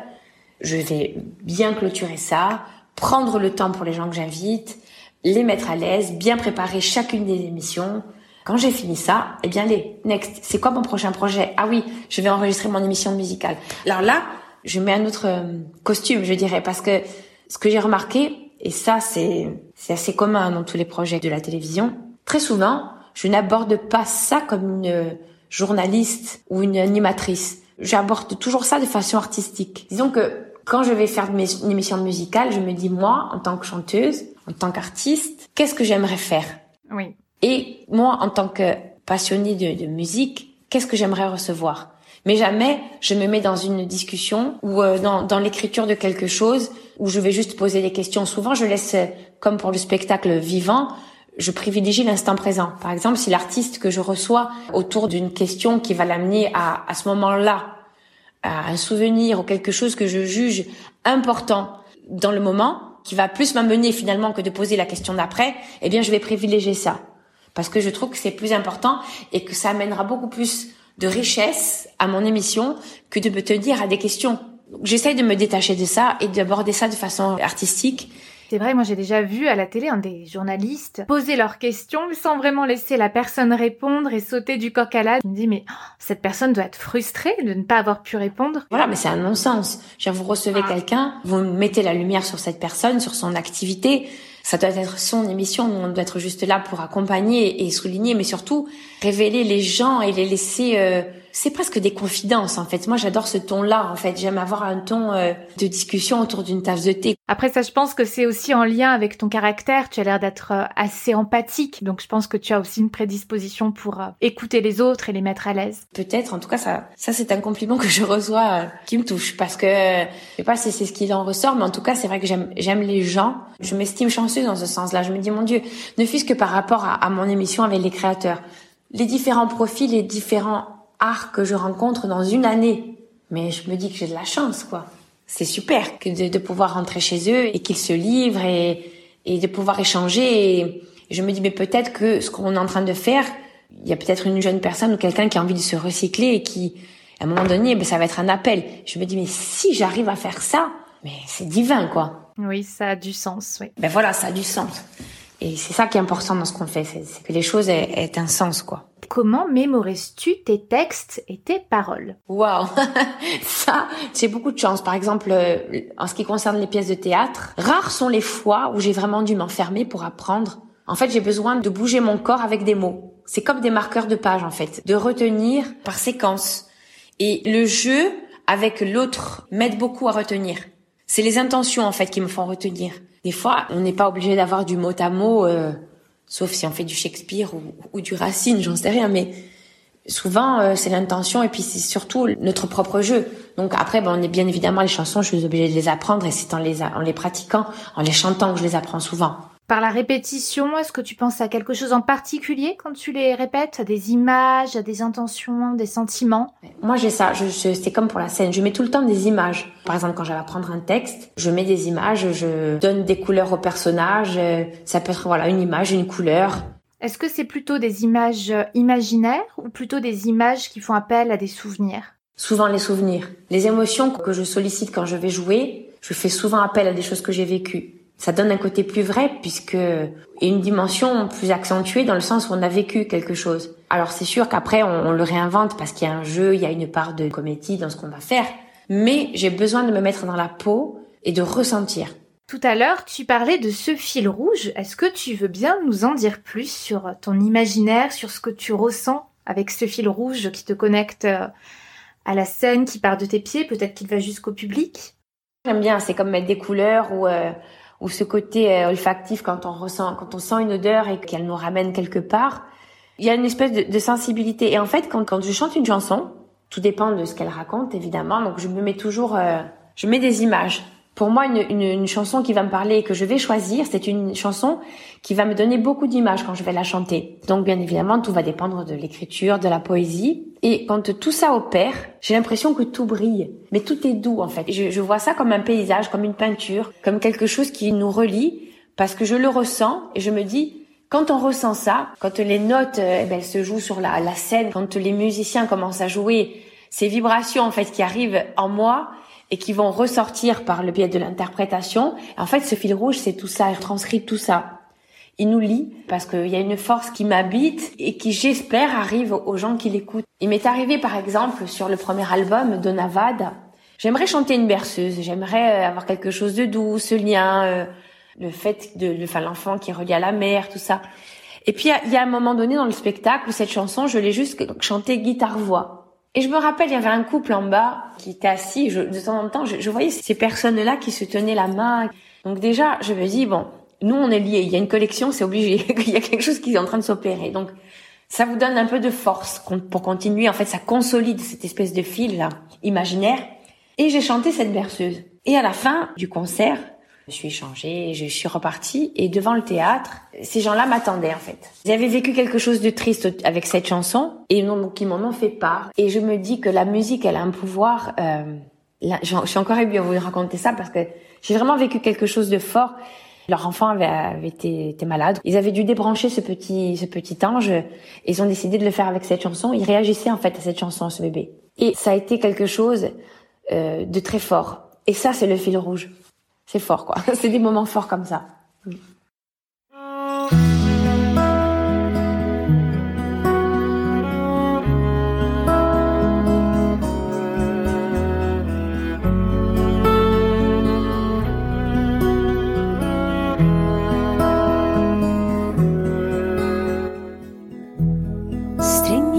je vais bien clôturer ça, prendre le temps pour les gens que j'invite, les mettre à l'aise, bien préparer chacune des émissions. Quand j'ai fini ça, eh bien les next, c'est quoi mon prochain projet? Ah oui, je vais enregistrer mon émission musicale. Alors là, je mets un autre euh, costume, je dirais, parce que ce que j'ai remarqué, et ça c'est c'est assez commun dans tous les projets de la télévision, très souvent, je n'aborde pas ça comme une journaliste ou une animatrice. J'aborde toujours ça de façon artistique. Disons que quand je vais faire une émission musicale, je me dis moi, en tant que chanteuse, en tant qu'artiste, qu'est-ce que j'aimerais faire? Oui. Et moi, en tant que passionnée de, de musique, qu'est-ce que j'aimerais recevoir? Mais jamais je me mets dans une discussion ou euh, dans, dans l'écriture de quelque chose où je vais juste poser des questions. Souvent, je laisse, comme pour le spectacle vivant, je privilégie l'instant présent. Par exemple, si l'artiste que je reçois autour d'une question qui va l'amener à, à ce moment-là, à un souvenir ou quelque chose que je juge important dans le moment, qui va plus m'amener finalement que de poser la question d'après, eh bien, je vais privilégier ça. Parce que je trouve que c'est plus important et que ça amènera beaucoup plus de richesse à mon émission que de me tenir à des questions. J'essaye de me détacher de ça et d'aborder ça de façon artistique. C'est vrai, moi j'ai déjà vu à la télé un des journalistes poser leurs questions sans vraiment laisser la personne répondre et sauter du coq à l'âne. Je me dis mais oh, cette personne doit être frustrée de ne pas avoir pu répondre. Voilà, mais c'est un non-sens. Vous recevez ah. quelqu'un, vous mettez la lumière sur cette personne, sur son activité, ça doit être son émission, on doit être juste là pour accompagner et souligner, mais surtout révéler les gens et les laisser. Euh, c'est presque des confidences en fait. Moi, j'adore ce ton-là en fait. J'aime avoir un ton euh, de discussion autour d'une tasse de thé. Après ça, je pense que c'est aussi en lien avec ton caractère. Tu as l'air d'être euh, assez empathique, donc je pense que tu as aussi une prédisposition pour écouter les autres et les mettre à l'aise. Peut-être. En tout cas, ça, ça c'est un compliment que je reçois qui me touche parce que je sais pas si c'est ce qu'il en ressort, mais en tout cas, c'est vrai que j'aime, j'aime les gens. Je m'estime chanceuse dans ce sens-là. Je me dis mon Dieu, ne fût-ce que par rapport à, à mon émission avec les créateurs les différents profils, les différents arts que je rencontre dans une année. Mais je me dis que j'ai de la chance, quoi. C'est super que de, de, pouvoir rentrer chez eux et qu'ils se livrent et, et de pouvoir échanger. Et je me dis, mais peut-être que ce qu'on est en train de faire, il y a peut-être une jeune personne ou quelqu'un qui a envie de se recycler et qui, à un moment donné, ben, ça va être un appel. Je me dis, mais si j'arrive à faire ça, mais c'est divin, quoi. Oui, ça a du sens, oui. Ben voilà, ça a du sens. Et c'est ça qui est important dans ce qu'on fait, c'est que les choses aient, aient, un sens, quoi. Comment mémorises-tu tes textes et tes paroles? Waouh, ça, j'ai beaucoup de chance. Par exemple, euh, en ce qui concerne les pièces de théâtre, rares sont les fois où j'ai vraiment dû m'enfermer pour apprendre. En fait, j'ai besoin de bouger mon corps avec des mots. C'est comme des marqueurs de page, en fait, de retenir par séquence. Et le jeu avec l'autre m'aide beaucoup à retenir. C'est les intentions, en fait, qui me font retenir. Des fois, on n'est pas obligé d'avoir du mot à mot, euh, sauf si on fait du Shakespeare ou, du Racine, j'en sais rien, mais souvent euh, c'est l'intention et puis c'est surtout notre propre jeu. Donc après, ben, on est bien évidemment les chansons, je suis obligée de les apprendre et c'est en les, en les pratiquant, en les chantant que je les apprends souvent. Par la répétition, est-ce que tu penses à quelque chose en particulier quand tu les répètes? À des images, à des intentions, des sentiments? Moi j'ai ça, je, je, c'est comme pour la scène, je mets tout le temps des images. Par exemple quand j'allais apprendre un texte, je mets des images, je donne des couleurs au personnage, ça peut être voilà une image, une couleur. Est-ce que c'est plutôt des images imaginaires ou plutôt des images qui font appel à des souvenirs? Souvent les souvenirs. Les émotions que je sollicite quand je vais jouer, je fais souvent appel à des choses que j'ai vécues ça donne un côté plus vrai puisque et une dimension plus accentuée dans le sens où on a vécu quelque chose. Alors c'est sûr qu'après on, on, le réinvente parce qu'il y a un jeu, il y a une part de comédie dans ce qu'on va faire, mais j'ai besoin de me mettre dans la peau et de ressentir. Tout à l'heure, tu parlais de ce fil rouge. Est-ce que tu veux bien nous en dire plus sur ton imaginaire, sur ce que tu ressens avec ce fil rouge qui te connecte euh, à la scène, qui part de tes pieds, peut-être qu'il va jusqu'au public? J'aime bien, c'est comme mettre des couleurs ou euh, ou ce côté euh, olfactif quand on ressent, quand on sent une odeur et qu'elle nous ramène quelque part. Il y a une espèce de, sensibilité. Et en fait, quand, quand je chante une chanson, tout dépend de ce qu'elle raconte, évidemment. Donc, je me mets toujours, euh, je mets des images. Pour moi, une, une, une, chanson qui va me parler et que je vais choisir, c'est une chanson qui va me donner beaucoup d'images quand je vais la chanter. Donc, bien évidemment, tout va dépendre de l'écriture, de la poésie. Et quand tout ça opère, j'ai l'impression que tout brille. Mais tout est doux, en fait. Je, je vois ça comme un paysage, comme une peinture, comme quelque chose qui nous relie, parce que je le ressens et je me dis, quand on ressent ça, quand les notes eh ben, elles se jouent sur la, la, scène, quand les musiciens commencent à jouer, ces vibrations en fait qui arrivent en moi et qui vont ressortir par le biais de l'interprétation, en fait ce fil rouge c'est tout ça, il transcrit tout ça. Il nous lie parce qu'il y a une force qui m'habite et qui j'espère arrive aux gens qui l'écoutent. Il m'est arrivé par exemple sur le premier album de Navad, j'aimerais chanter une berceuse, j'aimerais euh, avoir quelque chose de doux, ce lien. Euh, le fait de, enfin, l'enfant qui est relié à la mère, tout ça. Et puis il y, a un moment donné dans le spectacle où cette chanson, je l'ai juste chantée guitare-voix. Et je me rappelle, il y avait un couple en bas qui était assis. De temps en temps, je, je voyais ces personnes-là qui se tenaient la main. Donc déjà, je me dis bon, nous on est liés. Il y a une collection, c'est obligé. il y a quelque chose qui est en train de s'opérer. Donc ça vous donne un peu de force pour continuer. En fait, ça consolide cette espèce de fil là imaginaire. Et j'ai chanté cette berceuse. Et à la fin du concert, je suis changée, je suis repartie et devant le théâtre, ces gens-là m'attendaient en fait. Ils avaient vécu quelque chose de triste avec cette chanson et ils m'en ont fait part. Et je me dis que la musique, elle a un pouvoir. Euh, là, je suis encore émue à vous raconter ça parce que j'ai vraiment vécu quelque chose de fort. Leur enfant avait, avait été, malade. Ils avaient dû débrancher ce petit, ce petit ange. Ils ont décidé de le faire avec cette chanson. Ils réagissaient en fait à cette chanson, ce bébé. Et ça a été quelque chose euh, de très fort. Et ça, c'est le fil rouge c'est fort, quoi. c'est des moments forts comme ça.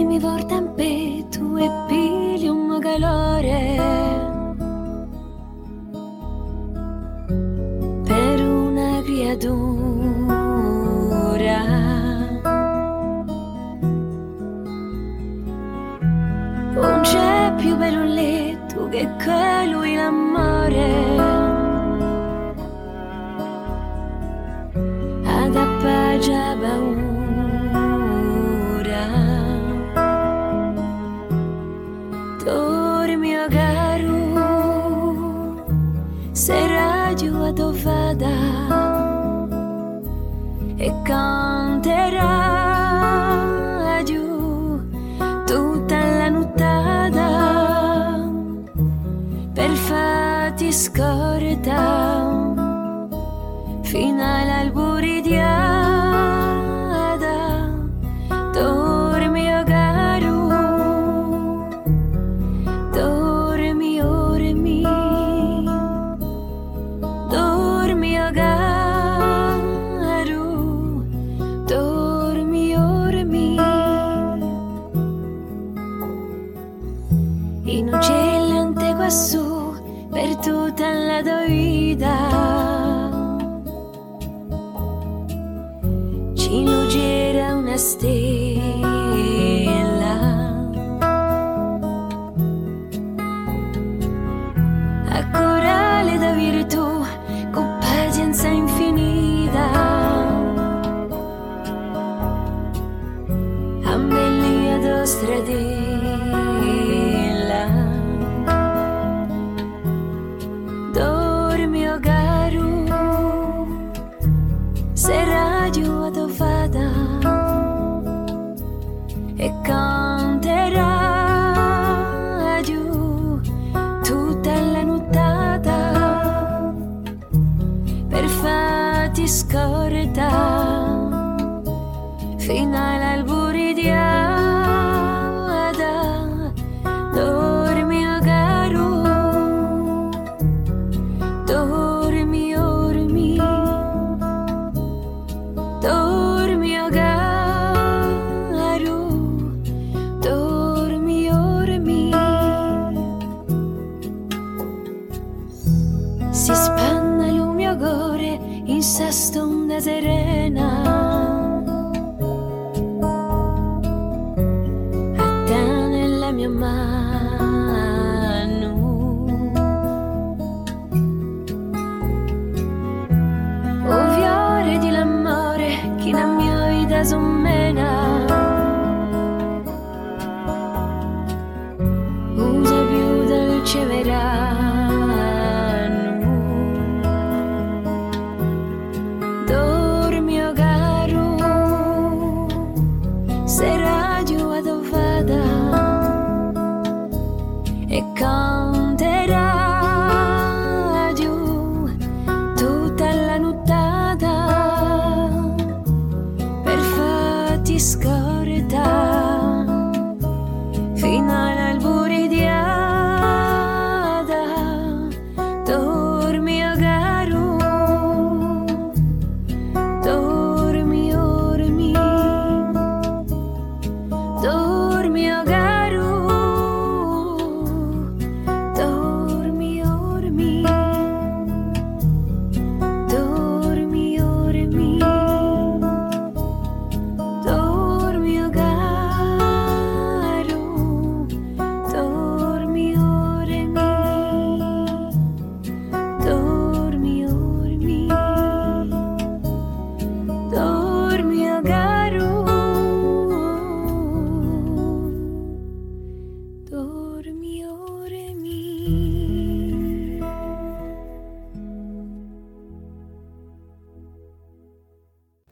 Mi Minimi vortan petu e pilium galore Per una gria canterà giù tutta la nottata per farti scordare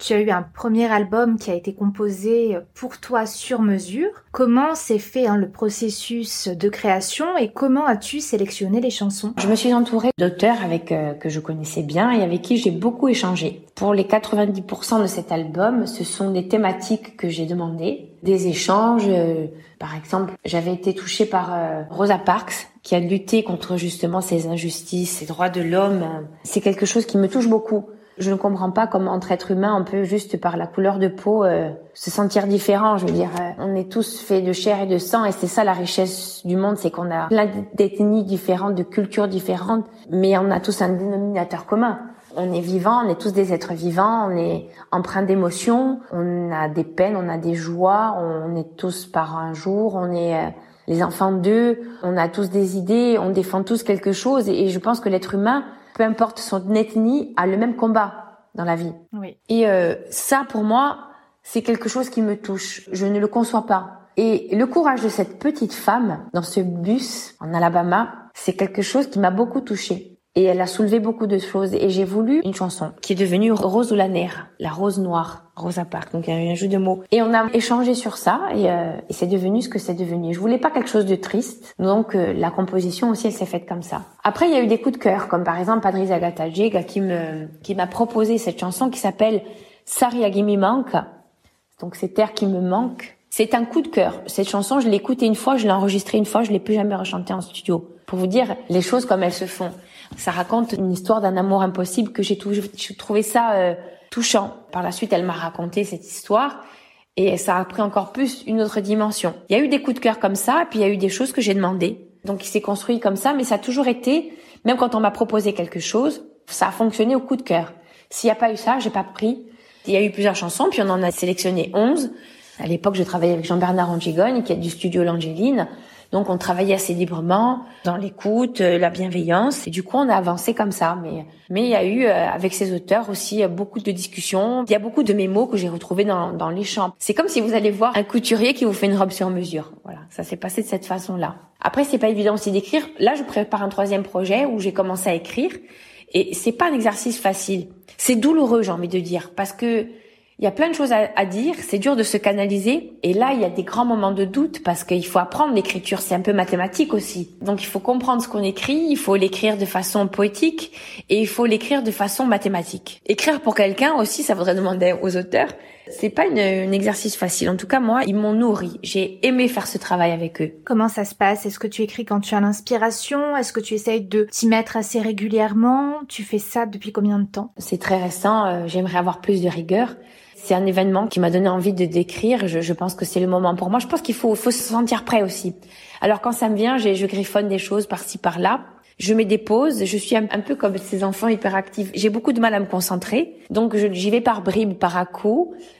Tu as eu un premier album qui a été composé pour toi sur mesure. Comment s'est fait hein, le processus de création et comment as-tu sélectionné les chansons? Je me suis entourée d'auteurs avec euh, que je connaissais bien et avec qui j'ai beaucoup échangé. Pour les 90% de cet album, ce sont des thématiques que j'ai demandées, des échanges. euh, par exemple, j'avais été touchée par euh, Rosa Parks qui a lutté contre justement ces injustices, ces droits de l'homme. C'est quelque chose qui me touche beaucoup. Je ne comprends pas comment entre êtres humains on peut juste par la couleur de peau euh, se sentir différent. Je veux dire, euh, on est tous faits de chair et de sang et c'est ça la richesse du monde, c'est qu'on a plein d'ethnies différentes, de cultures différentes, mais on a tous un dénominateur commun. On est vivant, on est tous des êtres vivants, on est empreints d'émotions, on a des peines, on a des joies, on est tous par un jour, on est euh, les enfants d'eux, on a tous des idées, on défend tous quelque chose et je pense que l'être humain, peu importe son ethnie, a le même combat dans la vie. Oui. Et euh, ça, pour moi, c'est quelque chose qui me touche. Je ne le conçois pas. Et le courage de cette petite femme dans ce bus en Alabama, c'est quelque chose qui m'a beaucoup touchée. Et elle a soulevé beaucoup de choses. Et j'ai voulu une chanson qui est devenue Rose ou la Nerf, la rose noire, Rosa Parks. Donc il y a eu un jeu de mots. Et on a échangé sur ça et, euh, et c'est devenu ce que c'est devenu. Je voulais pas quelque chose de triste. Donc euh, la composition aussi, elle s'est faite comme ça. Après, il y a eu des coups de cœur, comme par exemple Patrice Agatajega qui me qui m'a proposé cette chanson qui s'appelle Sariagi mi manca. Donc c'est terre qui me manque. C'est un coup de cœur. Cette chanson, je l'ai écoutée une fois, je l'ai enregistrée une fois, je l'ai plus jamais rechantée en studio. Pour vous dire les choses comme elles se font. Ça raconte une histoire d'un amour impossible que j'ai trouvé ça euh, touchant. Par la suite, elle m'a raconté cette histoire et ça a pris encore plus une autre dimension. Il y a eu des coups de cœur comme ça, puis il y a eu des choses que j'ai demandées. Donc il s'est construit comme ça, mais ça a toujours été, même quand on m'a proposé quelque chose, ça a fonctionné au coup de cœur. S'il n'y a pas eu ça, j'ai pas pris. Il y a eu plusieurs chansons, puis on en a sélectionné 11. À l'époque, je travaillais avec Jean-Bernard Angigogne, qui est du studio L'Angéline. Donc, on travaillait assez librement dans l'écoute, euh, la bienveillance. Et du coup, on a avancé comme ça. Mais, mais il y a eu, euh, avec ces auteurs aussi, euh, beaucoup de discussions. Il y a beaucoup de mémos que j'ai retrouvés dans, dans les chants. C'est comme si vous allez voir un couturier qui vous fait une robe sur mesure. Voilà. Ça s'est passé de cette façon-là. Après, c'est pas évident aussi d'écrire. Là, je prépare un troisième projet où j'ai commencé à écrire. Et c'est pas un exercice facile. C'est douloureux, j'ai envie de dire, parce que il y a plein de choses à, à dire, c'est dur de se canaliser. Et là, il y a des grands moments de doute parce qu'il faut apprendre l'écriture, c'est un peu mathématique aussi. Donc il faut comprendre ce qu'on écrit, il faut l'écrire de façon poétique et il faut l'écrire de façon mathématique. Écrire pour quelqu'un aussi, ça voudrait demander aux auteurs. C'est pas une- un exercice facile. En tout cas, moi, ils m'ont nourri. J'ai aimé faire ce travail avec eux. Comment ça se passe? Est-ce que tu écris quand tu as l'inspiration? Est-ce que tu essayes de t'y mettre assez régulièrement? Tu fais ça depuis combien de temps? C'est très récent, euh, j'aimerais avoir plus de rigueur. C'est un événement qui m'a donné envie de décrire. Je, je pense que c'est le moment pour moi. Je pense qu'il faut, faut se sentir prêt aussi. Alors quand ça me vient, je griffonne des choses par-ci par-là. Je mets des pauses. Je suis un, peu comme ces enfants hyperactifs. J'ai beaucoup de mal à me concentrer. Donc, j'y vais par bribes, par à.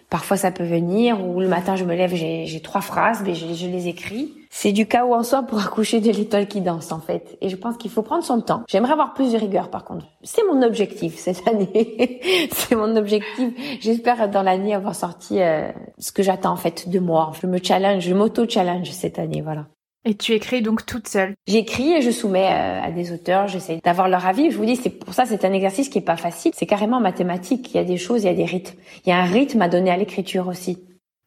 Parfois, ça peut venir. Ou le matin, je me lève, j'ai trois phrases, mais je, je les écris. C'est du chaos en soi pour accoucher de l'étoile qui danse, en fait. Et je pense qu'il faut prendre son temps. J'aimerais avoir plus de rigueur, par contre. C'est mon objectif cette année. c'est mon objectif. J'espère dans l'année avoir sorti euh, ce que j'attends, en fait, de moi. Je me challenge, je m'auto-challenge cette année, voilà. Et tu écris donc toute seule? J'écris et je soumets euh, à des auteurs, j'essaie d'avoir leur avis. Je vous dis, c'est pour ça, c'est un exercice qui est pas facile. C'est carrément mathématique. Il y a des choses, il y a des rythmes. Il y a un rythme à donner à l'écriture aussi.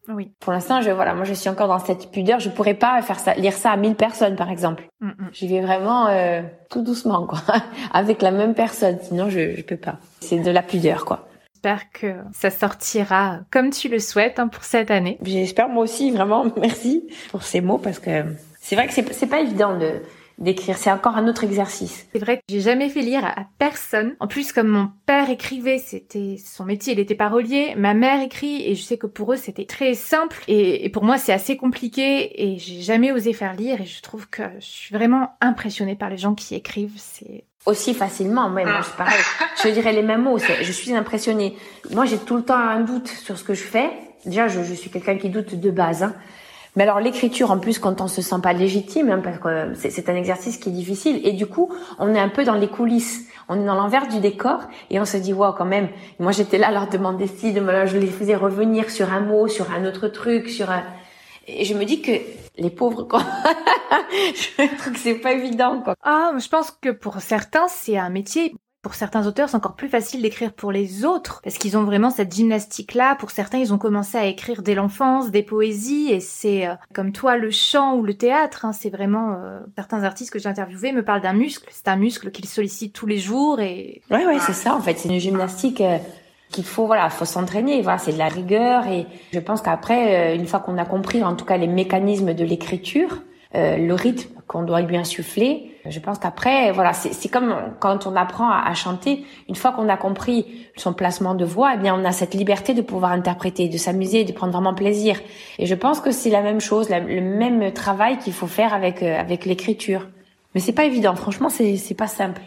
Oui. Pour l'instant, je voilà, moi je suis encore dans cette pudeur. Je pourrais pas faire ça, lire ça à 1000 personnes, par exemple. Mm, mm. J'y vais vraiment euh, tout doucement, quoi, avec la même personne. Sinon, je je peux pas. C'est de la pudeur, quoi. J'espère que ça sortira comme tu le souhaites hein, pour cette année. J'espère moi aussi, vraiment. Merci pour ces mots parce que c'est vrai que c'est, c'est pas évident de d'écrire. C'est encore un autre exercice. C'est vrai que j'ai jamais fait lire à, personne. En plus, comme mon père écrivait, c'était son métier, il était parolier. Ma mère écrit et je sais que pour eux c'était très simple et, pour moi c'est assez compliqué et j'ai jamais osé faire lire et je trouve que je suis vraiment impressionnée par les gens qui écrivent. C'est aussi facilement. Moi, moi, je, pareil, je dirais les mêmes mots. je suis impressionnée. Moi, j'ai tout le temps un doute sur ce que je fais. Déjà, je, je suis quelqu'un qui doute de base. Hein. Mais alors l'écriture, en plus, quand on se sent pas légitime, hein, parce que c'est un exercice qui est difficile, et du coup, on est un peu dans les coulisses, on est dans l'envers du décor, et on se dit, wow, quand même, moi j'étais là à leur demander si, je les faisais revenir sur un mot, sur un autre truc, sur un... Et je me dis que les pauvres, quoi. je trouve que c'est pas évident, quoi. Ah, je pense que pour certains, c'est un métier. Pour certains auteurs, c'est encore plus facile d'écrire pour les autres, parce qu'ils ont vraiment cette gymnastique-là. Pour certains, ils ont commencé à écrire dès l'enfance, des poésies, et c'est euh, comme toi, le chant ou le théâtre. Hein, c'est vraiment... Euh, certains artistes que j'ai interviewés me parlent d'un muscle. C'est un muscle qu'ils sollicitent tous les jours, et... Ouais, ouais, c'est ça, en fait. C'est une gymnastique... Euh, qu'il faut voilà faut s'entraîner voilà c'est de la rigueur et je pense qu'après une fois qu'on a compris en tout cas les mécanismes de l'écriture le rythme qu'on doit lui insuffler. Je pense qu'après, voilà, c'est comme quand on apprend à, chanter. Une fois qu'on a compris son placement de voix, eh bien, on a cette liberté de pouvoir interpréter, de s'amuser, de prendre vraiment plaisir. Et je pense que c'est la même chose, le même travail qu'il faut faire avec euh, avec l'écriture. Mais c'est pas évident. Franchement, c'est c'est pas simple.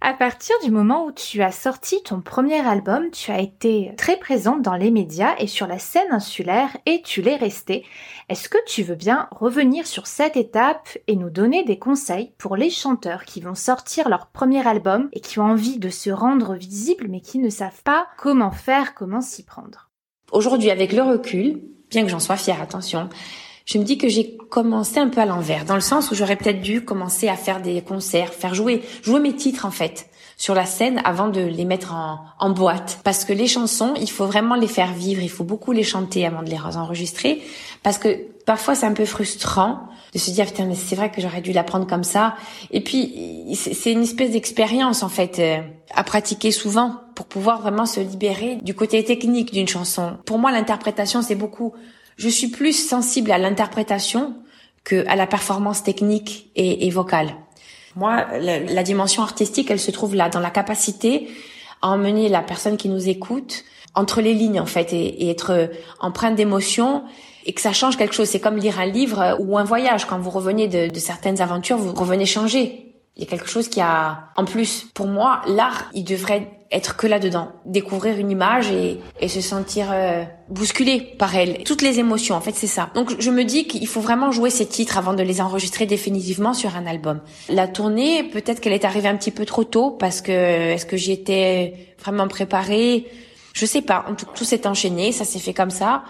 À partir du moment où tu as sorti ton premier album, tu as été très présente dans les médias et sur la scène insulaire et tu l'es resté. Est-ce que tu veux bien revenir sur cette étape et nous donner des conseils pour les chanteurs qui vont sortir leur premier album et qui ont envie de se rendre visibles mais qui ne savent pas comment faire, comment s'y prendre? Aujourd'hui, avec le recul, bien que j'en sois fière, attention, je me dis que j'ai commencé un peu à l'envers, dans le sens où j'aurais peut-être dû commencer à faire des concerts, faire jouer, jouer mes titres en fait sur la scène avant de les mettre en, en boîte. Parce que les chansons, il faut vraiment les faire vivre, il faut beaucoup les chanter avant de les enregistrer. Parce que parfois c'est un peu frustrant de se dire putain mais c'est vrai que j'aurais dû l'apprendre comme ça. Et puis c'est une espèce d'expérience en fait euh, à pratiquer souvent pour pouvoir vraiment se libérer du côté technique d'une chanson. Pour moi l'interprétation c'est beaucoup je suis plus sensible à l'interprétation que à la performance technique et, vocale. Moi, la, dimension artistique, elle se trouve là, dans la capacité à emmener la personne qui nous écoute entre les lignes en fait et, et être empreinte d'émotion et que ça change quelque chose. C'est comme lire un livre ou un voyage. Quand vous revenez de, de certaines aventures, vous revenez changer. Il y a quelque chose qui a, en plus, pour moi, l'art, il devrait être que là-dedans, découvrir une image et, et se sentir euh, bousculé par elle. Toutes les émotions, en fait, c'est ça. Donc je me dis qu'il faut vraiment jouer ces titres avant de les enregistrer définitivement sur un album. La tournée, peut-être qu'elle est arrivée un petit peu trop tôt parce que est-ce que j'y étais vraiment préparée? Je sais pas. Tout, tout s'est enchaîné, ça s'est fait comme ça.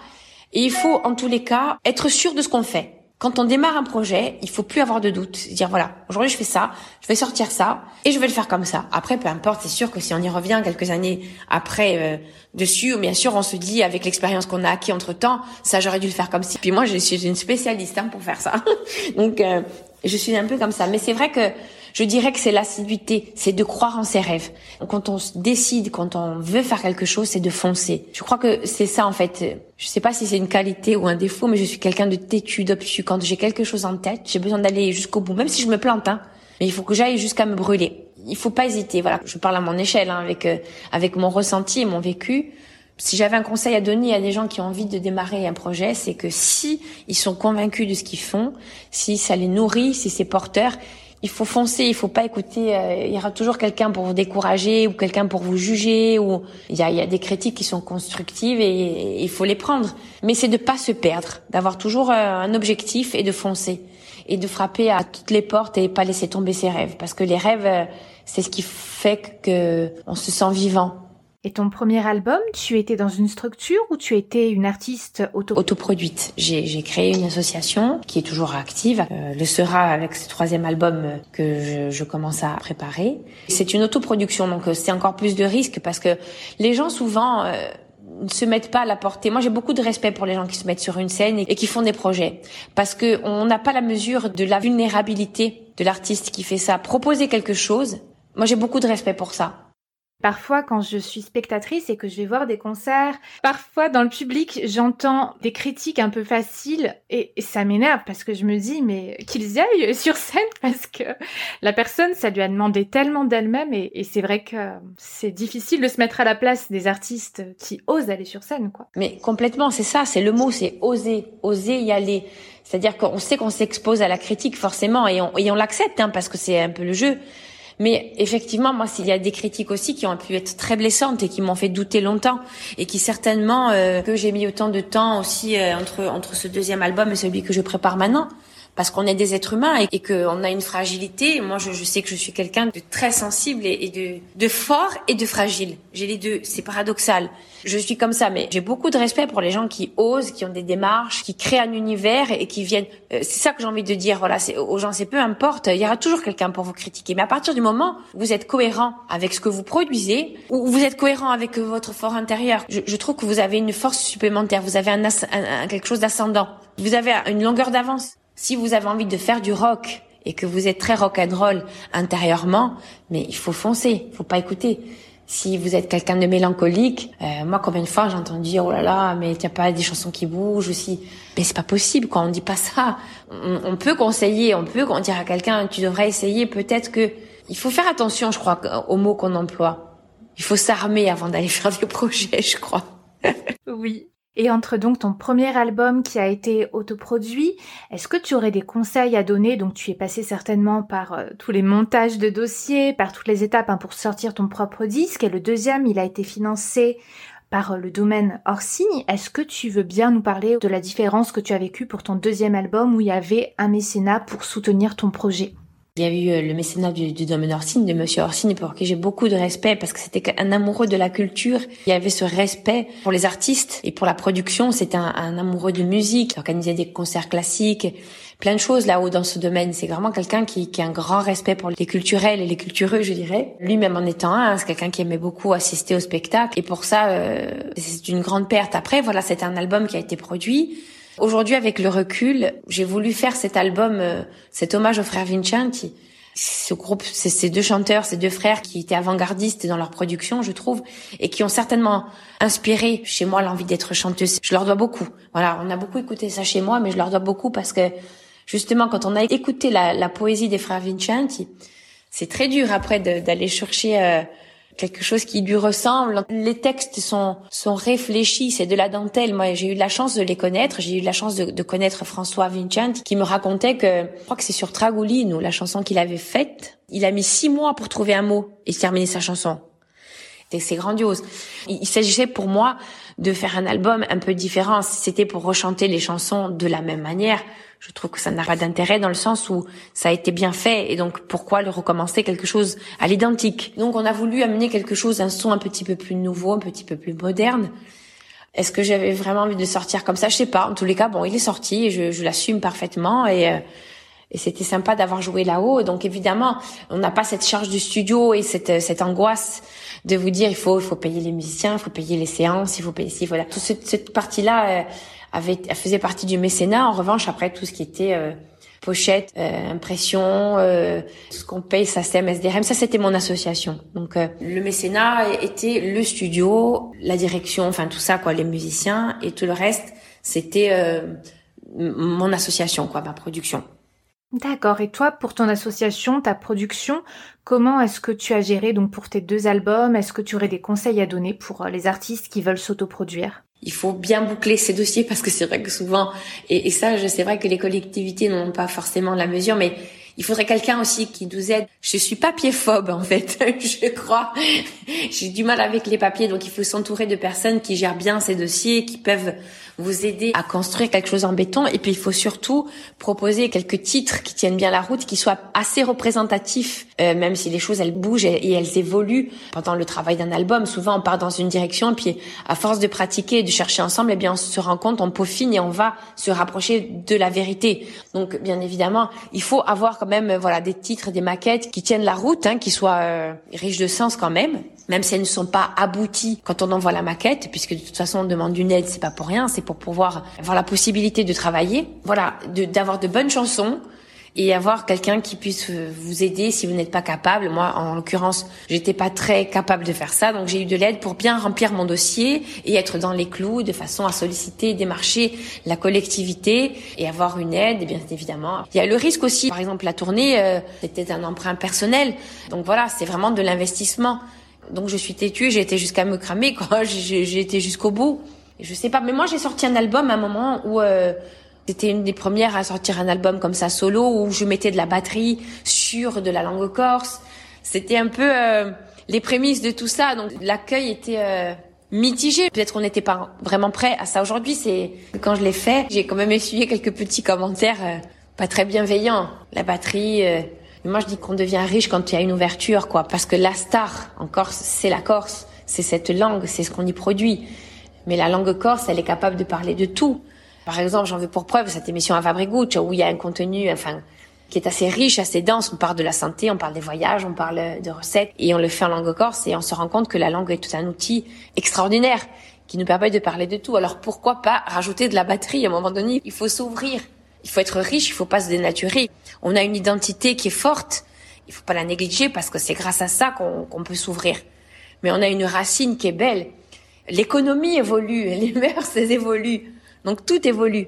Et il faut, en tous les cas, être sûr de ce qu'on fait quand on démarre un projet, il faut plus avoir de doute. Dire voilà, aujourd'hui je fais ça, je vais sortir ça et je vais le faire comme ça. Après, peu importe, c'est sûr que si on y revient quelques années après euh, dessus, bien sûr, on se dit avec l'expérience qu'on a acquis entre temps, ça j'aurais dû le faire comme si. Puis moi, je suis une spécialiste hein, pour faire ça. Donc euh, je suis un peu comme ça. Mais c'est vrai que je dirais que c'est l'assiduité, c'est de croire en ses rêves. Quand on se décide, quand on veut faire quelque chose, c'est de foncer. Je crois que c'est ça en fait. Je sais pas si c'est une qualité ou un défaut, mais je suis quelqu'un de têtu, d'obtus. Quand j'ai quelque chose en tête, j'ai besoin d'aller jusqu'au bout, même si je me plante. Hein. Mais il faut que j'aille jusqu'à me brûler. Il faut pas hésiter. Voilà, je parle à mon échelle, hein, avec euh, avec mon ressenti et mon vécu si j'avais un conseil à donner à des gens qui ont envie de démarrer un projet, c'est que si ils sont convaincus de ce qu'ils font, si ça les nourrit, si c'est porteur, il faut foncer, il faut pas écouter. euh, il y aura toujours quelqu'un pour vous décourager ou quelqu'un pour vous juger. Ou il y a, il y a des critiques qui sont constructives et, et il faut les prendre. Mais c'est de pas se perdre, d'avoir toujours euh, un objectif et de foncer et de frapper à toutes les portes et pas laisser tomber ses rêves. Parce que les rêves, euh, c'est ce qui fait que on se sent vivant. Et ton premier album, tu étais dans une structure ou tu étais une artiste auto autoproduite. J'ai créé une association qui est toujours active. Euh, le sera avec ce troisième album que je, je commence à préparer. C'est une autoproduction, donc euh, c'est encore plus de risques parce que les gens souvent euh, ne se mettent pas à la portée. Moi, j'ai beaucoup de respect pour les gens qui se mettent sur une scène et qui font des projets parce que on n'a pas la mesure de la vulnérabilité de l'artiste qui fait ça. Proposer quelque chose, moi j'ai beaucoup de respect pour ça. Parfois, quand je suis spectatrice et que je vais voir des concerts, parfois dans le public, j'entends des critiques un peu faciles et, ça m'énerve parce que je me dis, mais qu'ils y aillent sur scène parce que la personne, ça lui a demandé tellement d'elle-même et, et c'est vrai que c'est difficile de se mettre à la place des artistes qui osent aller sur scène, quoi. Mais complètement, c'est ça, c'est le mot, c'est oser, oser y aller. C'est-à-dire qu'on sait qu'on s'expose à la critique forcément et on, et on l'accepte hein, parce que c'est un peu le jeu. Mais effectivement, moi, s'il y a des critiques aussi qui ont pu être très blessantes et qui m'ont fait douter longtemps et qui certainement euh, que j'ai mis autant de temps aussi euh, entre entre ce deuxième album et celui que je prépare maintenant parce qu'on est des êtres humains et, et qu'on a une fragilité. Moi, je, je sais que je suis quelqu'un de très sensible et, de, de fort et de fragile. J'ai les deux. C'est paradoxal. Je suis comme ça, mais j'ai beaucoup de respect pour les gens qui osent, qui ont des démarches, qui créent un univers et qui viennent. euh, c'est ça que j'ai envie de dire. Voilà, aux gens, c'est peu importe. Il y aura toujours quelqu'un pour vous critiquer. Mais à partir du moment où vous êtes cohérent avec ce que vous produisez, ou vous êtes cohérent avec votre fort intérieur, je, je trouve que vous avez une force supplémentaire. Vous avez un, un- un- quelque chose d'ascendant. Vous avez une longueur d'avance. Si vous avez envie de faire du rock et que vous êtes très rock and roll intérieurement, mais il faut foncer, faut pas écouter. Si vous êtes quelqu'un de mélancolique, euh, moi combien de fois j'entends dire oh là là, mais t'as pas des chansons qui bougent aussi. Mais c'est pas possible quoi, on dit pas ça. On, on peut conseiller, on peut dire à quelqu'un tu devrais essayer. Peut-être que il faut faire attention, je crois, aux mots qu'on emploie. Il faut s'armer avant d'aller faire des projets, je crois. Oui. Et entre donc ton premier album qui a été autoproduit, est-ce que tu aurais des conseils à donner? Donc tu es passé certainement par euh, tous les montages de dossiers, par toutes les étapes hein, pour sortir ton propre disque. Et le deuxième, il a été financé par euh, le domaine Orsini. Est-ce que tu veux bien nous parler de la différence que tu as vécue pour ton deuxième album où il y avait un mécénat pour soutenir ton projet? Il y a eu le mécénat du, domaine Orsini, de Monsieur Orsini, pour qui j'ai beaucoup de respect parce que c'était un amoureux de la culture. Il y avait ce respect pour les artistes et pour la production. C'était un, amoureux de musique. Il organisait des concerts classiques, plein de choses là-haut dans ce domaine. C'est vraiment quelqu'un qui, qui a un grand respect pour les culturels et les cultureux, je dirais. Lui-même en étant un, c'est quelqu'un qui aimait beaucoup assister au spectacle. Et pour ça, euh, c'est une grande perte. Après, voilà, c'est un album qui a été produit. Aujourd'hui, avec le recul, j'ai voulu faire cet album, euh, cet hommage aux frères Vincenti. Ce groupe, c'est ces deux chanteurs, ces deux frères qui étaient avant-gardistes dans leur production, je trouve, et qui ont certainement inspiré chez moi l'envie d'être chanteuse. Je leur dois beaucoup. Voilà, on a beaucoup écouté ça chez moi, mais je leur dois beaucoup parce que justement, quand on a écouté la, la poésie des frères Vincenti, c'est très dur après d'aller chercher euh, quelque chose qui lui ressemble. Les textes sont sont réfléchis, c'est de la dentelle. Moi, j'ai eu la chance de les connaître. J'ai eu la chance de, de connaître François Vincent, qui me racontait que, je crois que c'est sur Tragulino, la chanson qu'il avait faite. Il a mis six mois pour trouver un mot et terminer sa chanson. C'est grandiose. Il s'agissait pour moi de faire un album un peu différent. Si c'était pour rechanter les chansons de la même manière, je trouve que ça n'a pas d'intérêt dans le sens où ça a été bien fait et donc pourquoi le recommencer quelque chose à l'identique? Donc on a voulu amener quelque chose, un son un petit peu plus nouveau, un petit peu plus moderne. Est-ce que j'avais vraiment envie de sortir comme ça? Je sais pas. En tous les cas, bon, il est sorti et je, je l'assume parfaitement et euh, et c'était sympa d'avoir joué là-haut. Donc évidemment, on n'a pas cette charge du studio et cette cette angoisse de vous dire il faut il faut payer les musiciens, il faut payer les séances, il faut payer ci, voilà. Toute cette, cette partie-là euh, avait faisait partie du mécénat. En revanche, après tout ce qui était euh, pochette, euh, impression, euh, ce qu'on paye, SACEM, SDRM, ça c'était mon association. Donc euh, le mécénat était le studio, la direction, enfin tout ça quoi, les musiciens et tout le reste, c'était euh, mon association quoi, ma production. D'accord. Et toi, pour ton association, ta production, comment est-ce que tu as géré donc pour tes deux albums? Est-ce que tu aurais des conseils à donner pour euh, les artistes qui veulent s'autoproduire? Il faut bien boucler ces dossiers parce que c'est vrai que souvent, et, et ça, c'est vrai que les collectivités n'ont pas forcément la mesure, mais Il faudrait quelqu'un aussi qui nous aide. Je suis papier-phobe en fait, je crois. J'ai du mal avec les papiers, donc il faut s'entourer de personnes qui gèrent bien ces dossiers, qui peuvent vous aider à construire quelque chose en béton. Et puis il faut surtout proposer quelques titres qui tiennent bien la route, qui soient assez représentatifs, euh, même si les choses elles bougent et, elles évoluent pendant le travail d'un album. Souvent on part dans une direction, puis à force de pratiquer et de chercher ensemble, eh bien on se rend compte, on peaufine et on va se rapprocher de la vérité. Donc bien évidemment, il faut avoir quand même voilà des titres, des maquettes qui tiennent la route, hein, qui soient euh, riches de sens quand même, même si elles ne sont pas abouties quand on envoie la maquette, puisque de toute façon on demande une aide, c'est pas pour rien, c'est pour pouvoir avoir la possibilité de travailler, voilà, d'avoir de, bonnes chansons et avoir quelqu'un qui puisse vous aider si vous n'êtes pas capable. Moi, en l'occurrence, j'étais pas très capable de faire ça, donc j'ai eu de l'aide pour bien remplir mon dossier et être dans les clous de façon à solliciter, démarcher la collectivité et avoir une aide, bien évidemment. Il y a le risque aussi, par exemple, la tournée, euh, c'était un emprunt personnel, donc voilà, c'est vraiment de l'investissement. Donc je suis têtue, j'ai été jusqu'à me cramer, quoi. J'ai été jusqu'au bout. je sais pas, mais moi j'ai sorti un album à un moment où euh, c'était une des premières à sortir un album comme ça solo où je mettais de la batterie sur de la langue corse. C'était un peu euh, les prémices de tout ça. Donc l'accueil était euh, mitigé. Peut-être qu'on n'était pas vraiment prêt à ça aujourd'hui. C'est quand je l'ai fait, j'ai quand même essuyé quelques petits commentaires pas très bienveillants. La batterie moi, je dis qu'on devient riche quand il y a une ouverture, quoi. Parce que la star en Corse, c'est la Corse. C'est cette langue, c'est ce qu'on y produit. Mais la langue corse, elle est capable de parler de tout. Par exemple, j'en veux pour preuve cette émission à Fabrigucci, où il y a un contenu, enfin, qui est assez riche, assez dense. On parle de la santé, on parle des voyages, on parle de recettes, et on le fait en langue corse, et on se rend compte que la langue est tout un outil extraordinaire qui nous permet de parler de tout. Alors pourquoi pas rajouter de la batterie? À un moment donné Il faut s'ouvrir. Il faut être riche, il faut pas se dénaturer. On a une identité qui est forte, il faut pas la négliger parce que c'est grâce à ça qu'on peut s'ouvrir. Mais on a une racine qui est belle. L'économie évolue, les mœurs évoluent, donc tout évolue.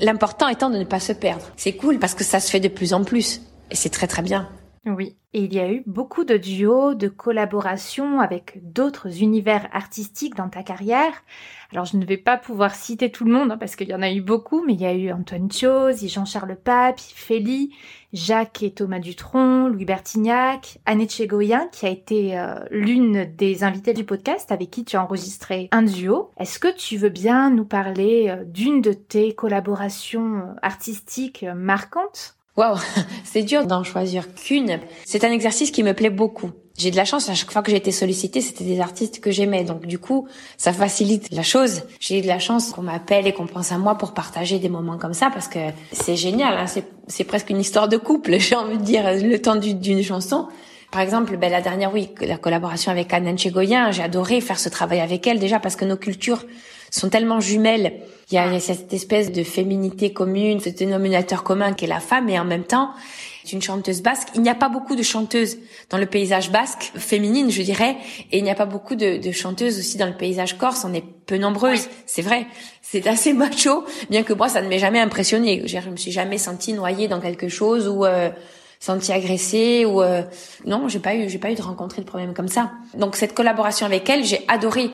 L'important étant de ne pas se perdre. C'est cool parce que ça se fait de plus en plus et c'est très très bien. Oui, et il y a eu beaucoup de duos, de collaborations avec d'autres univers artistiques dans ta carrière. Alors je ne vais pas pouvoir citer tout le monde hein, parce qu'il y en a eu beaucoup, mais il y a eu Antoine Chose, Jean-Charles Pape, Félix, Jacques et Thomas Dutronc, Louis Bertignac, Annette Chegoyen qui a été euh, l'une des invitées du podcast avec qui tu as enregistré un duo. Est-ce que tu veux bien nous parler euh, d'une de tes collaborations euh, artistiques marquantes? Waouh, c'est dur d'en choisir qu'une. C'est un exercice qui me plaît beaucoup. J'ai de la chance, à chaque fois que j'ai été sollicitée, c'était des artistes que j'aimais. Donc du coup, ça facilite la chose. J'ai de la chance qu'on m'appelle et qu'on pense à moi pour partager des moments comme ça parce que c'est génial. Hein. C'est presque une histoire de couple, j'ai envie de dire, le temps d'une chanson. Par exemple, ben, la dernière, oui, la collaboration avec Anne Chegoyen, j'ai adoré faire ce travail avec elle déjà parce que nos cultures sont tellement jumelles. Il y, a, il y a cette espèce de féminité commune, ce dénominateur commun qu'est la femme, et en même temps, c'est une chanteuse basque. Il n'y a pas beaucoup de chanteuses dans le paysage basque, féminine, je dirais, et il n'y a pas beaucoup de, de, chanteuses aussi dans le paysage corse. On est peu nombreuses, c'est vrai. C'est assez macho, bien que moi, ça ne m'ait jamais impressionné. Je me suis jamais sentie noyée dans quelque chose ou euh, senti agressée ou euh, non, j'ai pas eu j'ai pas eu de rencontrer de problème comme ça. Donc cette collaboration avec elle, j'ai adoré.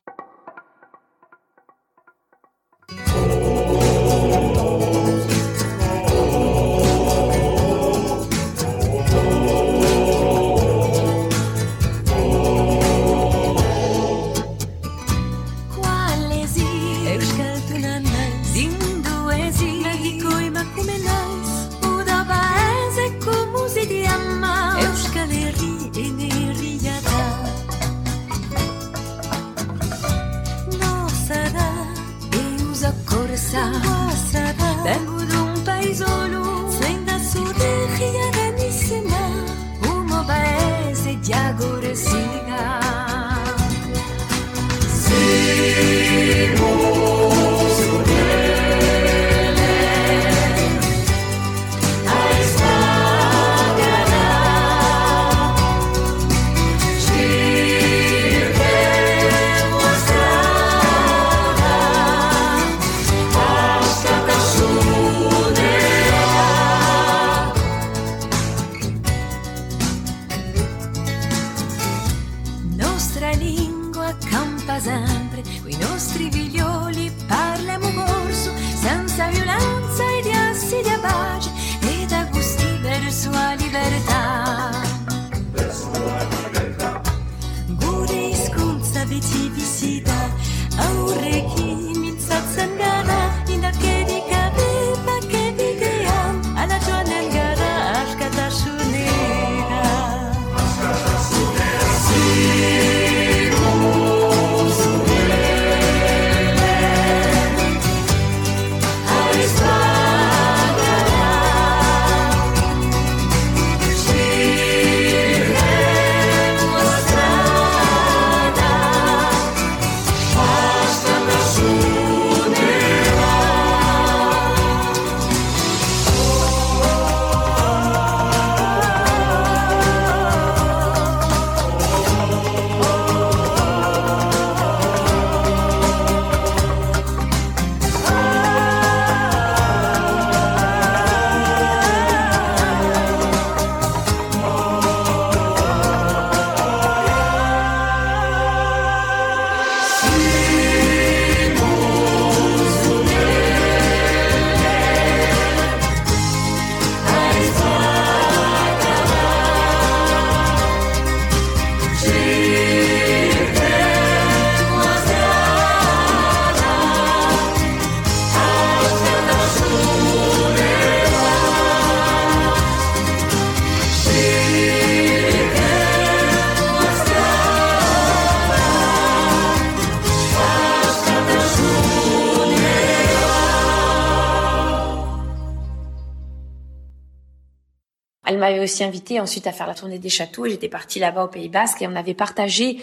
M'avait aussi invité ensuite à faire la tournée des châteaux et j'étais partie là-bas au Pays Basque et on avait partagé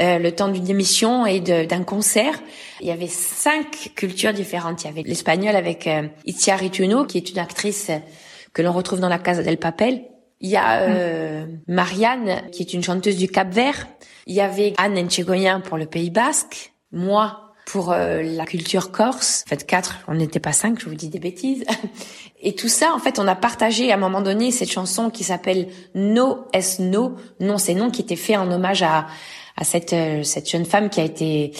euh, le temps d'une émission et d'un concert. Il y avait cinq cultures différentes. Il y avait l'espagnol avec euh, Itzia qui est une actrice que l'on retrouve dans la Casa del Papel. Il y a euh, Marianne qui est une chanteuse du Cap Vert. Il y avait Anne Enchegoyen pour le Pays Basque. Moi, pour euh, la culture corse. En fait, quatre, on n'était pas cinq, je vous dis des bêtises. Et tout ça, en fait, on a partagé à un moment donné cette chanson qui s'appelle No es No, non c'est non, qui était fait en hommage à à cette euh, cette jeune femme qui a été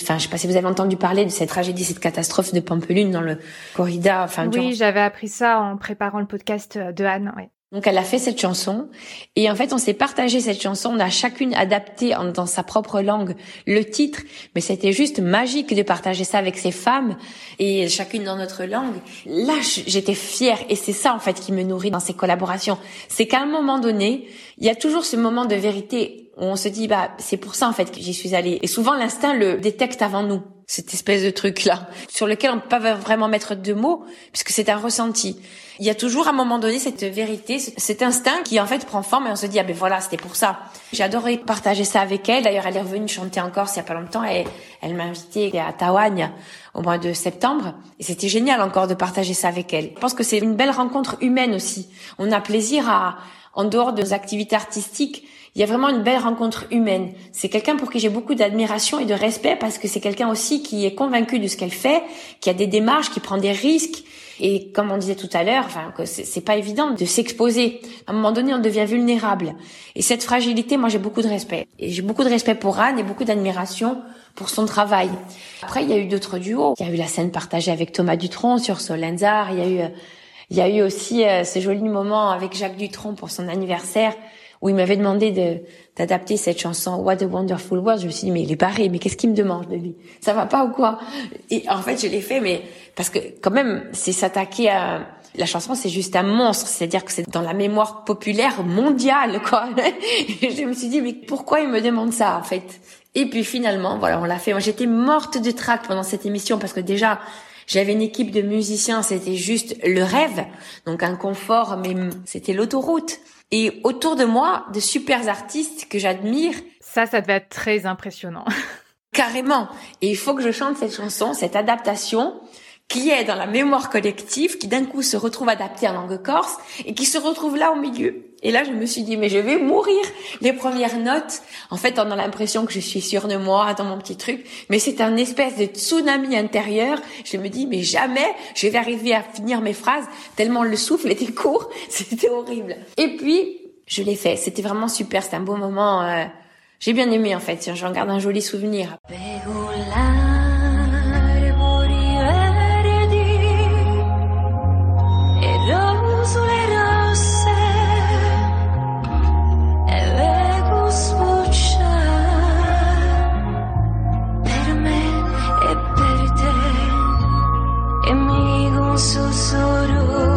enfin je sais pas si vous avez entendu parler de cette tragédie cette catastrophe de Pampelune dans le corrida oui j'avais appris ça en préparant le podcast de Anne. Donc elle a fait cette chanson. Et en fait on s'est partagé cette chanson, on a chacune adapté dans sa propre langue le titre, mais c'était juste magique de partager ça avec ces femmes. Et chacune dans notre langue. Là j'étais fière. Et c'est ça en fait qui me nourrit dans ces collaborations, c'est qu'à un moment donné, il y a toujours ce moment de vérité on se dit bah c'est pour ça en fait que j'y suis allée et souvent l'instinct le détecte avant nous cette espèce de truc là sur lequel on peut pas vraiment mettre de mots puisque c'est un ressenti il y a toujours à un moment donné cette vérité, cet instinct qui en fait prend forme et on se dit ah ben voilà c'était pour ça. J'ai adoré partager ça avec elle. D'ailleurs elle est revenue chanter encore il y a pas longtemps et elle m'a invité à Tawagne au mois de septembre et c'était génial encore de partager ça avec elle. Je pense que c'est une belle rencontre humaine aussi. On a plaisir à en dehors de nos activités artistiques, il y a vraiment une belle rencontre humaine. C'est quelqu'un pour qui j'ai beaucoup d'admiration et de respect parce que c'est quelqu'un aussi qui est convaincu de ce qu'elle fait, qui a des démarches, qui prend des risques et comme on disait tout à l'heure, enfin, c'est pas évident de s'exposer. À un moment donné, on devient vulnérable. Et cette fragilité, moi, j'ai beaucoup de respect. Et j'ai beaucoup de respect pour Anne et beaucoup d'admiration pour son travail. Après, il y a eu d'autres duos. Il y a eu la scène partagée avec Thomas Dutronc sur Solenzar. Il y a eu, il y a eu aussi euh, ce joli moment avec Jacques Dutronc pour son anniversaire où il m'avait demandé de d'adapter cette chanson What a Wonderful World. Je me suis dit mais il est barré, mais qu'est-ce qu'il me demande de lui? Ça va pas ou quoi? Et en fait, je l'ai fait, mais parce que quand même, c'est s'attaquer à la chanson, c'est juste un monstre, c'est-à-dire que c'est dans la mémoire populaire mondiale, quoi. Je me suis dit mais pourquoi il me demande ça en fait? Et puis finalement, voilà, on l'a fait. Moi, j'étais morte de trac pendant cette émission parce que déjà j'avais une équipe de musiciens, c'était juste le rêve, donc un confort, mais c'était l'autoroute et autour de moi de super artistes que j'admire. Ça, ça devait être très impressionnant. Carrément. Et il faut que je chante cette chanson, cette adaptation qui est dans la mémoire collective, qui d'un coup se retrouve adaptée en langue corse et qui se retrouve là au milieu. Et là, je me suis dit, mais je vais mourir. Les premières notes, en fait, on a l'impression que je suis sûre de moi dans mon petit truc, mais c'est un espèce de tsunami intérieur. Je me dis, mais jamais je vais arriver à finir mes phrases tellement le souffle était court. C'était horrible. Et puis, je l'ai fait. C'était vraiment super. C'était un beau moment. Euh, j'ai bien aimé, en fait. J'en garde un joli souvenir. um sussurro.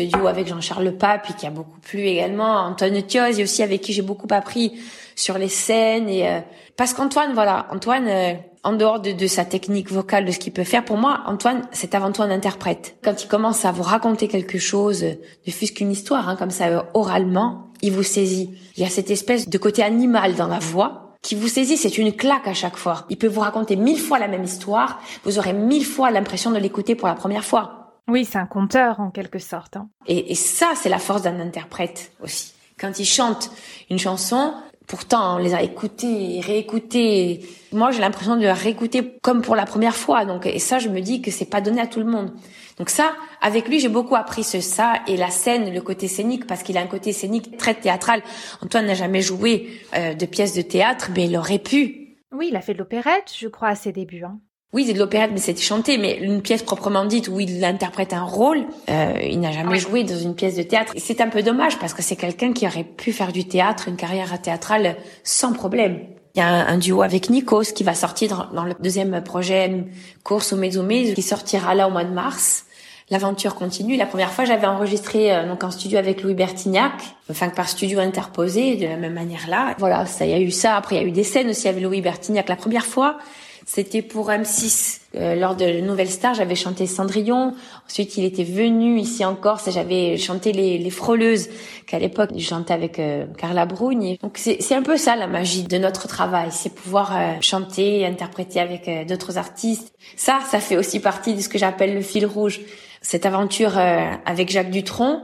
Ce duo avec Jean-Charles Pape, qui a beaucoup plu également, Antoine Thioz, aussi avec qui j'ai beaucoup appris sur les scènes. Et euh, parce qu'Antoine, voilà, Antoine, euh, en dehors de, sa technique vocale, de ce qu'il peut faire, pour moi, Antoine, c'est avant tout un interprète. Quand il commence à vous raconter quelque chose, ne fût-ce qu'une histoire, hein, comme ça, oralement, il vous saisit. Il y a cette espèce de côté animal dans la voix qui vous saisit, c'est une claque à chaque fois. Il peut vous raconter mille fois la même histoire, vous aurez mille fois l'impression de l'écouter pour la première fois. Oui, c'est un conteur en quelque sorte. Hein. Et, et ça, c'est la force d'un interprète aussi. Quand il chante une chanson, pourtant on les a écoutés, réécoutés. Moi, j'ai l'impression de réécouter comme pour la première fois. Donc, et ça, je me dis que c'est pas donné à tout le monde. Donc ça, avec lui, j'ai beaucoup appris ce ça et la scène, le côté scénique, parce qu'il a un côté scénique très théâtral. Antoine n'a jamais joué euh, de pièces de théâtre, mais il aurait pu. Oui, il a fait de l'opérette, je crois, à ses débuts. Hein. Oui, c'est de l'opérette, mais c'était chanté. Mais une pièce proprement dite où il interprète un rôle, euh, il n'a jamais joué dans une pièce de théâtre. C'est un peu dommage parce que c'est quelqu'un qui aurait pu faire du théâtre, une carrière théâtrale sans problème. Il y a un, duo avec Nikos qui va sortir dans, le deuxième projet Course au Mézomé qui sortira là au mois de mars l'aventure continue. La première fois, j'avais enregistré euh, donc en studio avec Louis Bertignac, enfin par studio interposé, de la même manière là. Voilà, ça y a eu ça. Après, il y a eu des scènes aussi avec Louis Bertignac. La première fois, c'était pour M6. Euh, lors de Nouvelle Star, j'avais chanté Cendrillon. Ensuite, il était venu ici en Corse et j'avais chanté les, les Frôleuses, qu'à l'époque, je chantais avec euh, Carla Brugne. Donc, c'est un peu ça, la magie de notre travail. C'est pouvoir euh, chanter, interpréter avec d'autres artistes. Ça, ça fait aussi partie de ce que j'appelle le fil rouge cette aventure euh, avec Jacques Dutronc.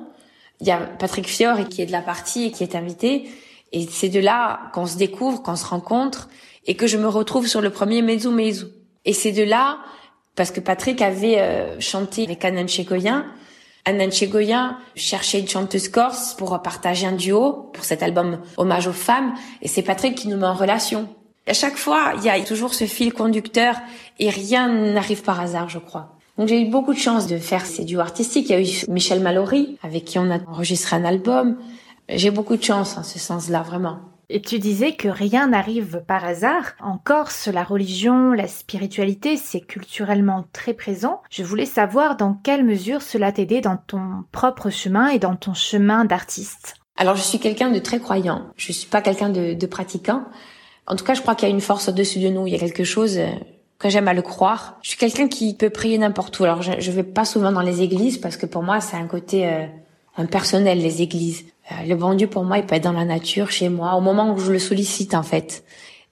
Il y a Patrick Fior qui est de la partie et qui est invité. Et c'est de là qu'on se découvre, qu'on se rencontre et que je me retrouve sur le premier Mezu Mezu. Et c'est de là, parce que Patrick avait euh, chanté avec Annan Chegoyen. Annan Chegoyen cherchait une chanteuse corse pour partager un duo pour cet album Hommage aux femmes. Et c'est Patrick qui nous met en relation. À chaque fois, il y a toujours ce fil conducteur et rien n'arrive par hasard, je crois. Donc j'ai eu beaucoup de chance de faire ces duos artistiques. Il y a eu Michel Mallory, avec qui on a enregistré un album. J'ai beaucoup de chance en ce sens-là, vraiment. Et tu disais que rien n'arrive par hasard. En Corse, la religion, la spiritualité, c'est culturellement très présent. Je voulais savoir dans quelle mesure cela t'aidait dans ton propre chemin et dans ton chemin d'artiste. Alors je suis quelqu'un de très croyant. Je suis pas quelqu'un de, pratiquant. En tout cas, je crois qu'il y a une force au-dessus de nous. Il y a quelque chose euh, que j'aime à le croire. Je suis quelqu'un qui peut prier n'importe où. Alors je, je vais pas souvent dans les églises parce que pour moi c'est un côté euh, impersonnel les églises. Euh, le bon Dieu pour moi il peut être dans la nature, chez moi, au moment où je le sollicite en fait.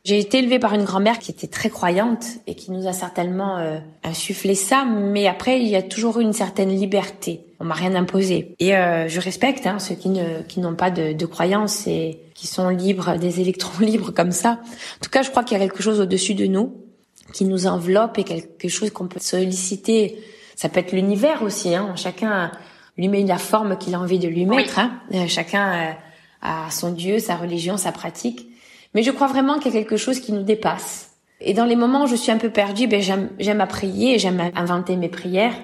J'ai été élevée par une grand-mère qui était très croyante et qui nous a certainement euh, insufflé ça, mais après il y a toujours eu une certaine liberté. On m'a rien imposé et euh, je respecte hein, ceux qui ne qui n'ont pas de, de croyance et qui sont libres, des électrons libres comme ça. En tout cas, je crois qu'il y a quelque chose au-dessus de nous qui nous enveloppe et quelque chose qu'on peut solliciter. Ça peut être l'univers aussi. Hein. Chacun lui met la forme qu'il a envie de lui mettre. Hein. Euh, chacun euh, a son Dieu, sa religion, sa pratique. Mais je crois vraiment qu'il y a quelque chose qui nous dépasse. Et dans les moments où je suis un peu perdue, ben j'aime, j'aime à prier, j'aime inventer mes prières,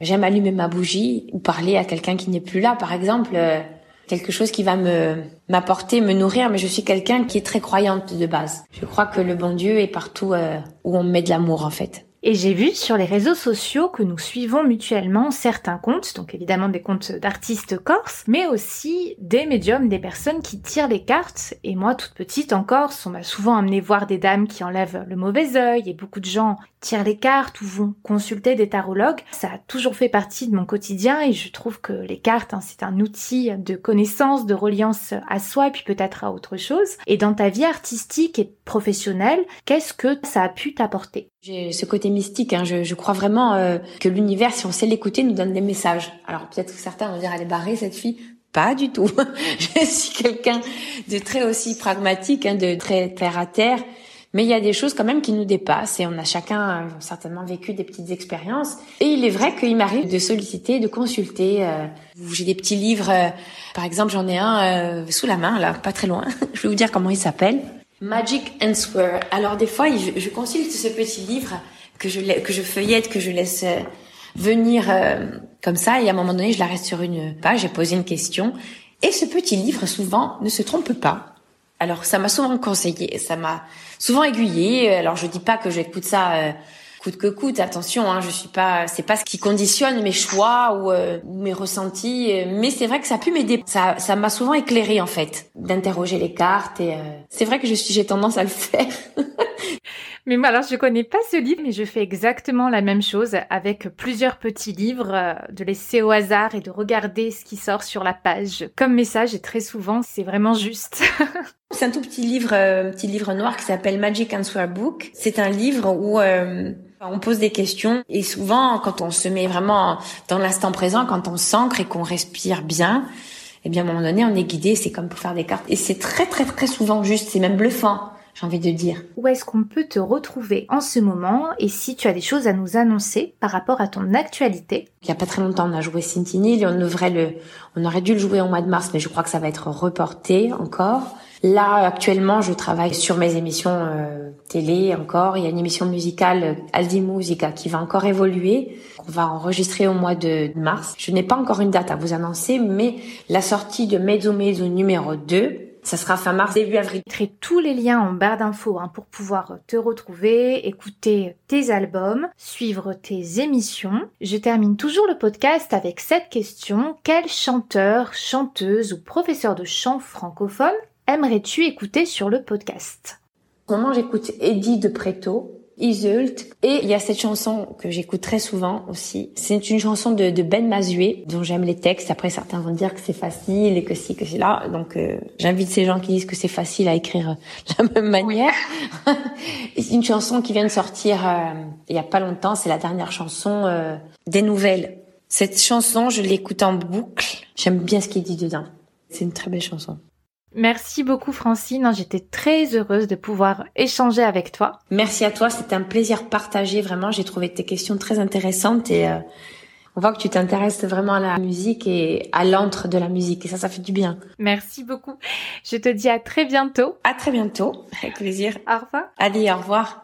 j'aime allumer ma bougie ou parler à quelqu'un qui n'est plus là. Par exemple, euh, quelque chose qui va me m'apporter, me nourrir, mais je suis quelqu'un qui est très croyante de base. Je crois que le bon Dieu est partout euh, où on met de l'amour en fait. Et j'ai vu sur les réseaux sociaux que nous suivons mutuellement certains comptes, donc évidemment des comptes d'artistes corses, mais aussi des médiums, des personnes qui tirent les cartes. Et moi, toute petite en Corse, on m'a souvent amené voir des dames qui enlèvent le mauvais œil, et beaucoup de gens tirent les cartes ou vont consulter des tarologues. Ça a toujours fait partie de mon quotidien et je trouve que les cartes, hein, c'est un outil de connaissance, de reliance à soi et puis peut-être à autre chose. Et dans ta vie artistique et professionnelle, qu'est-ce que ça a pu t'apporter? J'ai ce côté mystique. Hein. Je, je, crois vraiment euh, que l'univers, si on sait l'écouter, nous donne des messages. Alors peut-être que certains vont dire elle est barrée cette fille. Pas du tout. je suis quelqu'un de très aussi pragmatique, hein, de très terre à terre. Mais il y a des choses quand même qui nous dépassent et on a chacun euh, certainement vécu des petites expériences. Et il est vrai qu'il m'arrive de solliciter, de consulter. Euh, J'ai des petits livres. Euh, par exemple, j'en ai un euh, sous la main, là, pas très loin. je vais vous dire comment il s'appelle. Magic Answer. Alors des fois, je, je, consulte ce petit livre que je, que je feuillette, que je laisse venir comme ça. Et à un moment donné, je l'arrête sur une page, j'ai posé une question. Et ce petit livre, souvent, ne se trompe pas. Alors ça m'a souvent conseillé, ça m'a souvent aiguillé. Alors je dis pas que j'écoute ça euh, coûte que coûte. Attention, hein, je suis pas, c'est pas ce qui conditionne mes choix ou, euh, mes ressentis, mais c'est vrai que ça a pu m'aider. Ça, ça m'a souvent éclairé en fait, d'interroger les cartes et euh, c'est vrai que je suis, j'ai tendance à le faire. Mais moi, alors, je connais pas ce livre, mais je fais exactement la même chose avec plusieurs petits livres, euh, de laisser au hasard et de regarder ce qui sort sur la page comme message. Et très souvent, c'est vraiment juste. c'est un tout petit livre, un petit livre noir qui s'appelle Magic Answer Book. C'est un livre où on pose des questions et souvent, quand on se met vraiment dans l'instant présent, quand on s'ancre et qu'on respire bien, eh bien, à un moment donné, on est guidé. C'est comme pour faire des cartes. Et c'est très, très, très souvent juste. C'est même bluffant j'ai envie de dire. Où est-ce qu'on peut te retrouver en ce moment et si tu as des choses à nous annoncer par rapport à ton actualité? Il y a pas très longtemps, on a joué Sentinel et on devrait le, on aurait dû le jouer au mois de mars, mais je crois que ça va être reporté encore. Là, actuellement, je travaille sur mes émissions euh, télé encore. Il y a une émission musicale Aldi Musica qui va encore évoluer. On va enregistrer au mois de mars. Je n'ai pas encore une date à vous annoncer, mais la sortie de Mezzo Mezzo numéro 2 ça sera fin mars, début avril. Je mettrai tous les liens en barre d'infos hein, pour pouvoir te retrouver, écouter tes albums, suivre tes émissions. Je termine toujours le podcast avec cette question. Quel chanteur, chanteuse ou professeur de chant francophone aimerais-tu écouter sur le podcast? En ce moment, j'écoute Eddie de Preto? Isult. Et il y a cette chanson que j'écoute très souvent aussi. C'est une chanson de, Ben Mazué, dont j'aime les textes. Après, certains vont dire que c'est facile et que si, que c'est là. Donc, euh, j'invite ces gens qui disent que c'est facile à écrire de la même manière. c'est une chanson qui vient de sortir euh, il y a pas longtemps. C'est la dernière chanson euh, des nouvelles. Cette chanson, je l'écoute en boucle. J'aime bien ce qu'il dit dedans. C'est une très belle chanson. Merci beaucoup Francine, j'étais très heureuse de pouvoir échanger avec toi. Merci à toi, c'était un plaisir partagé vraiment, j'ai trouvé tes questions très intéressantes et euh, on voit que tu t'intéresses vraiment à la musique et à l'antre de la musique et ça ça fait du bien. Merci beaucoup. Je te dis à très bientôt. À très bientôt, avec plaisir. Au revoir. Allez, au revoir.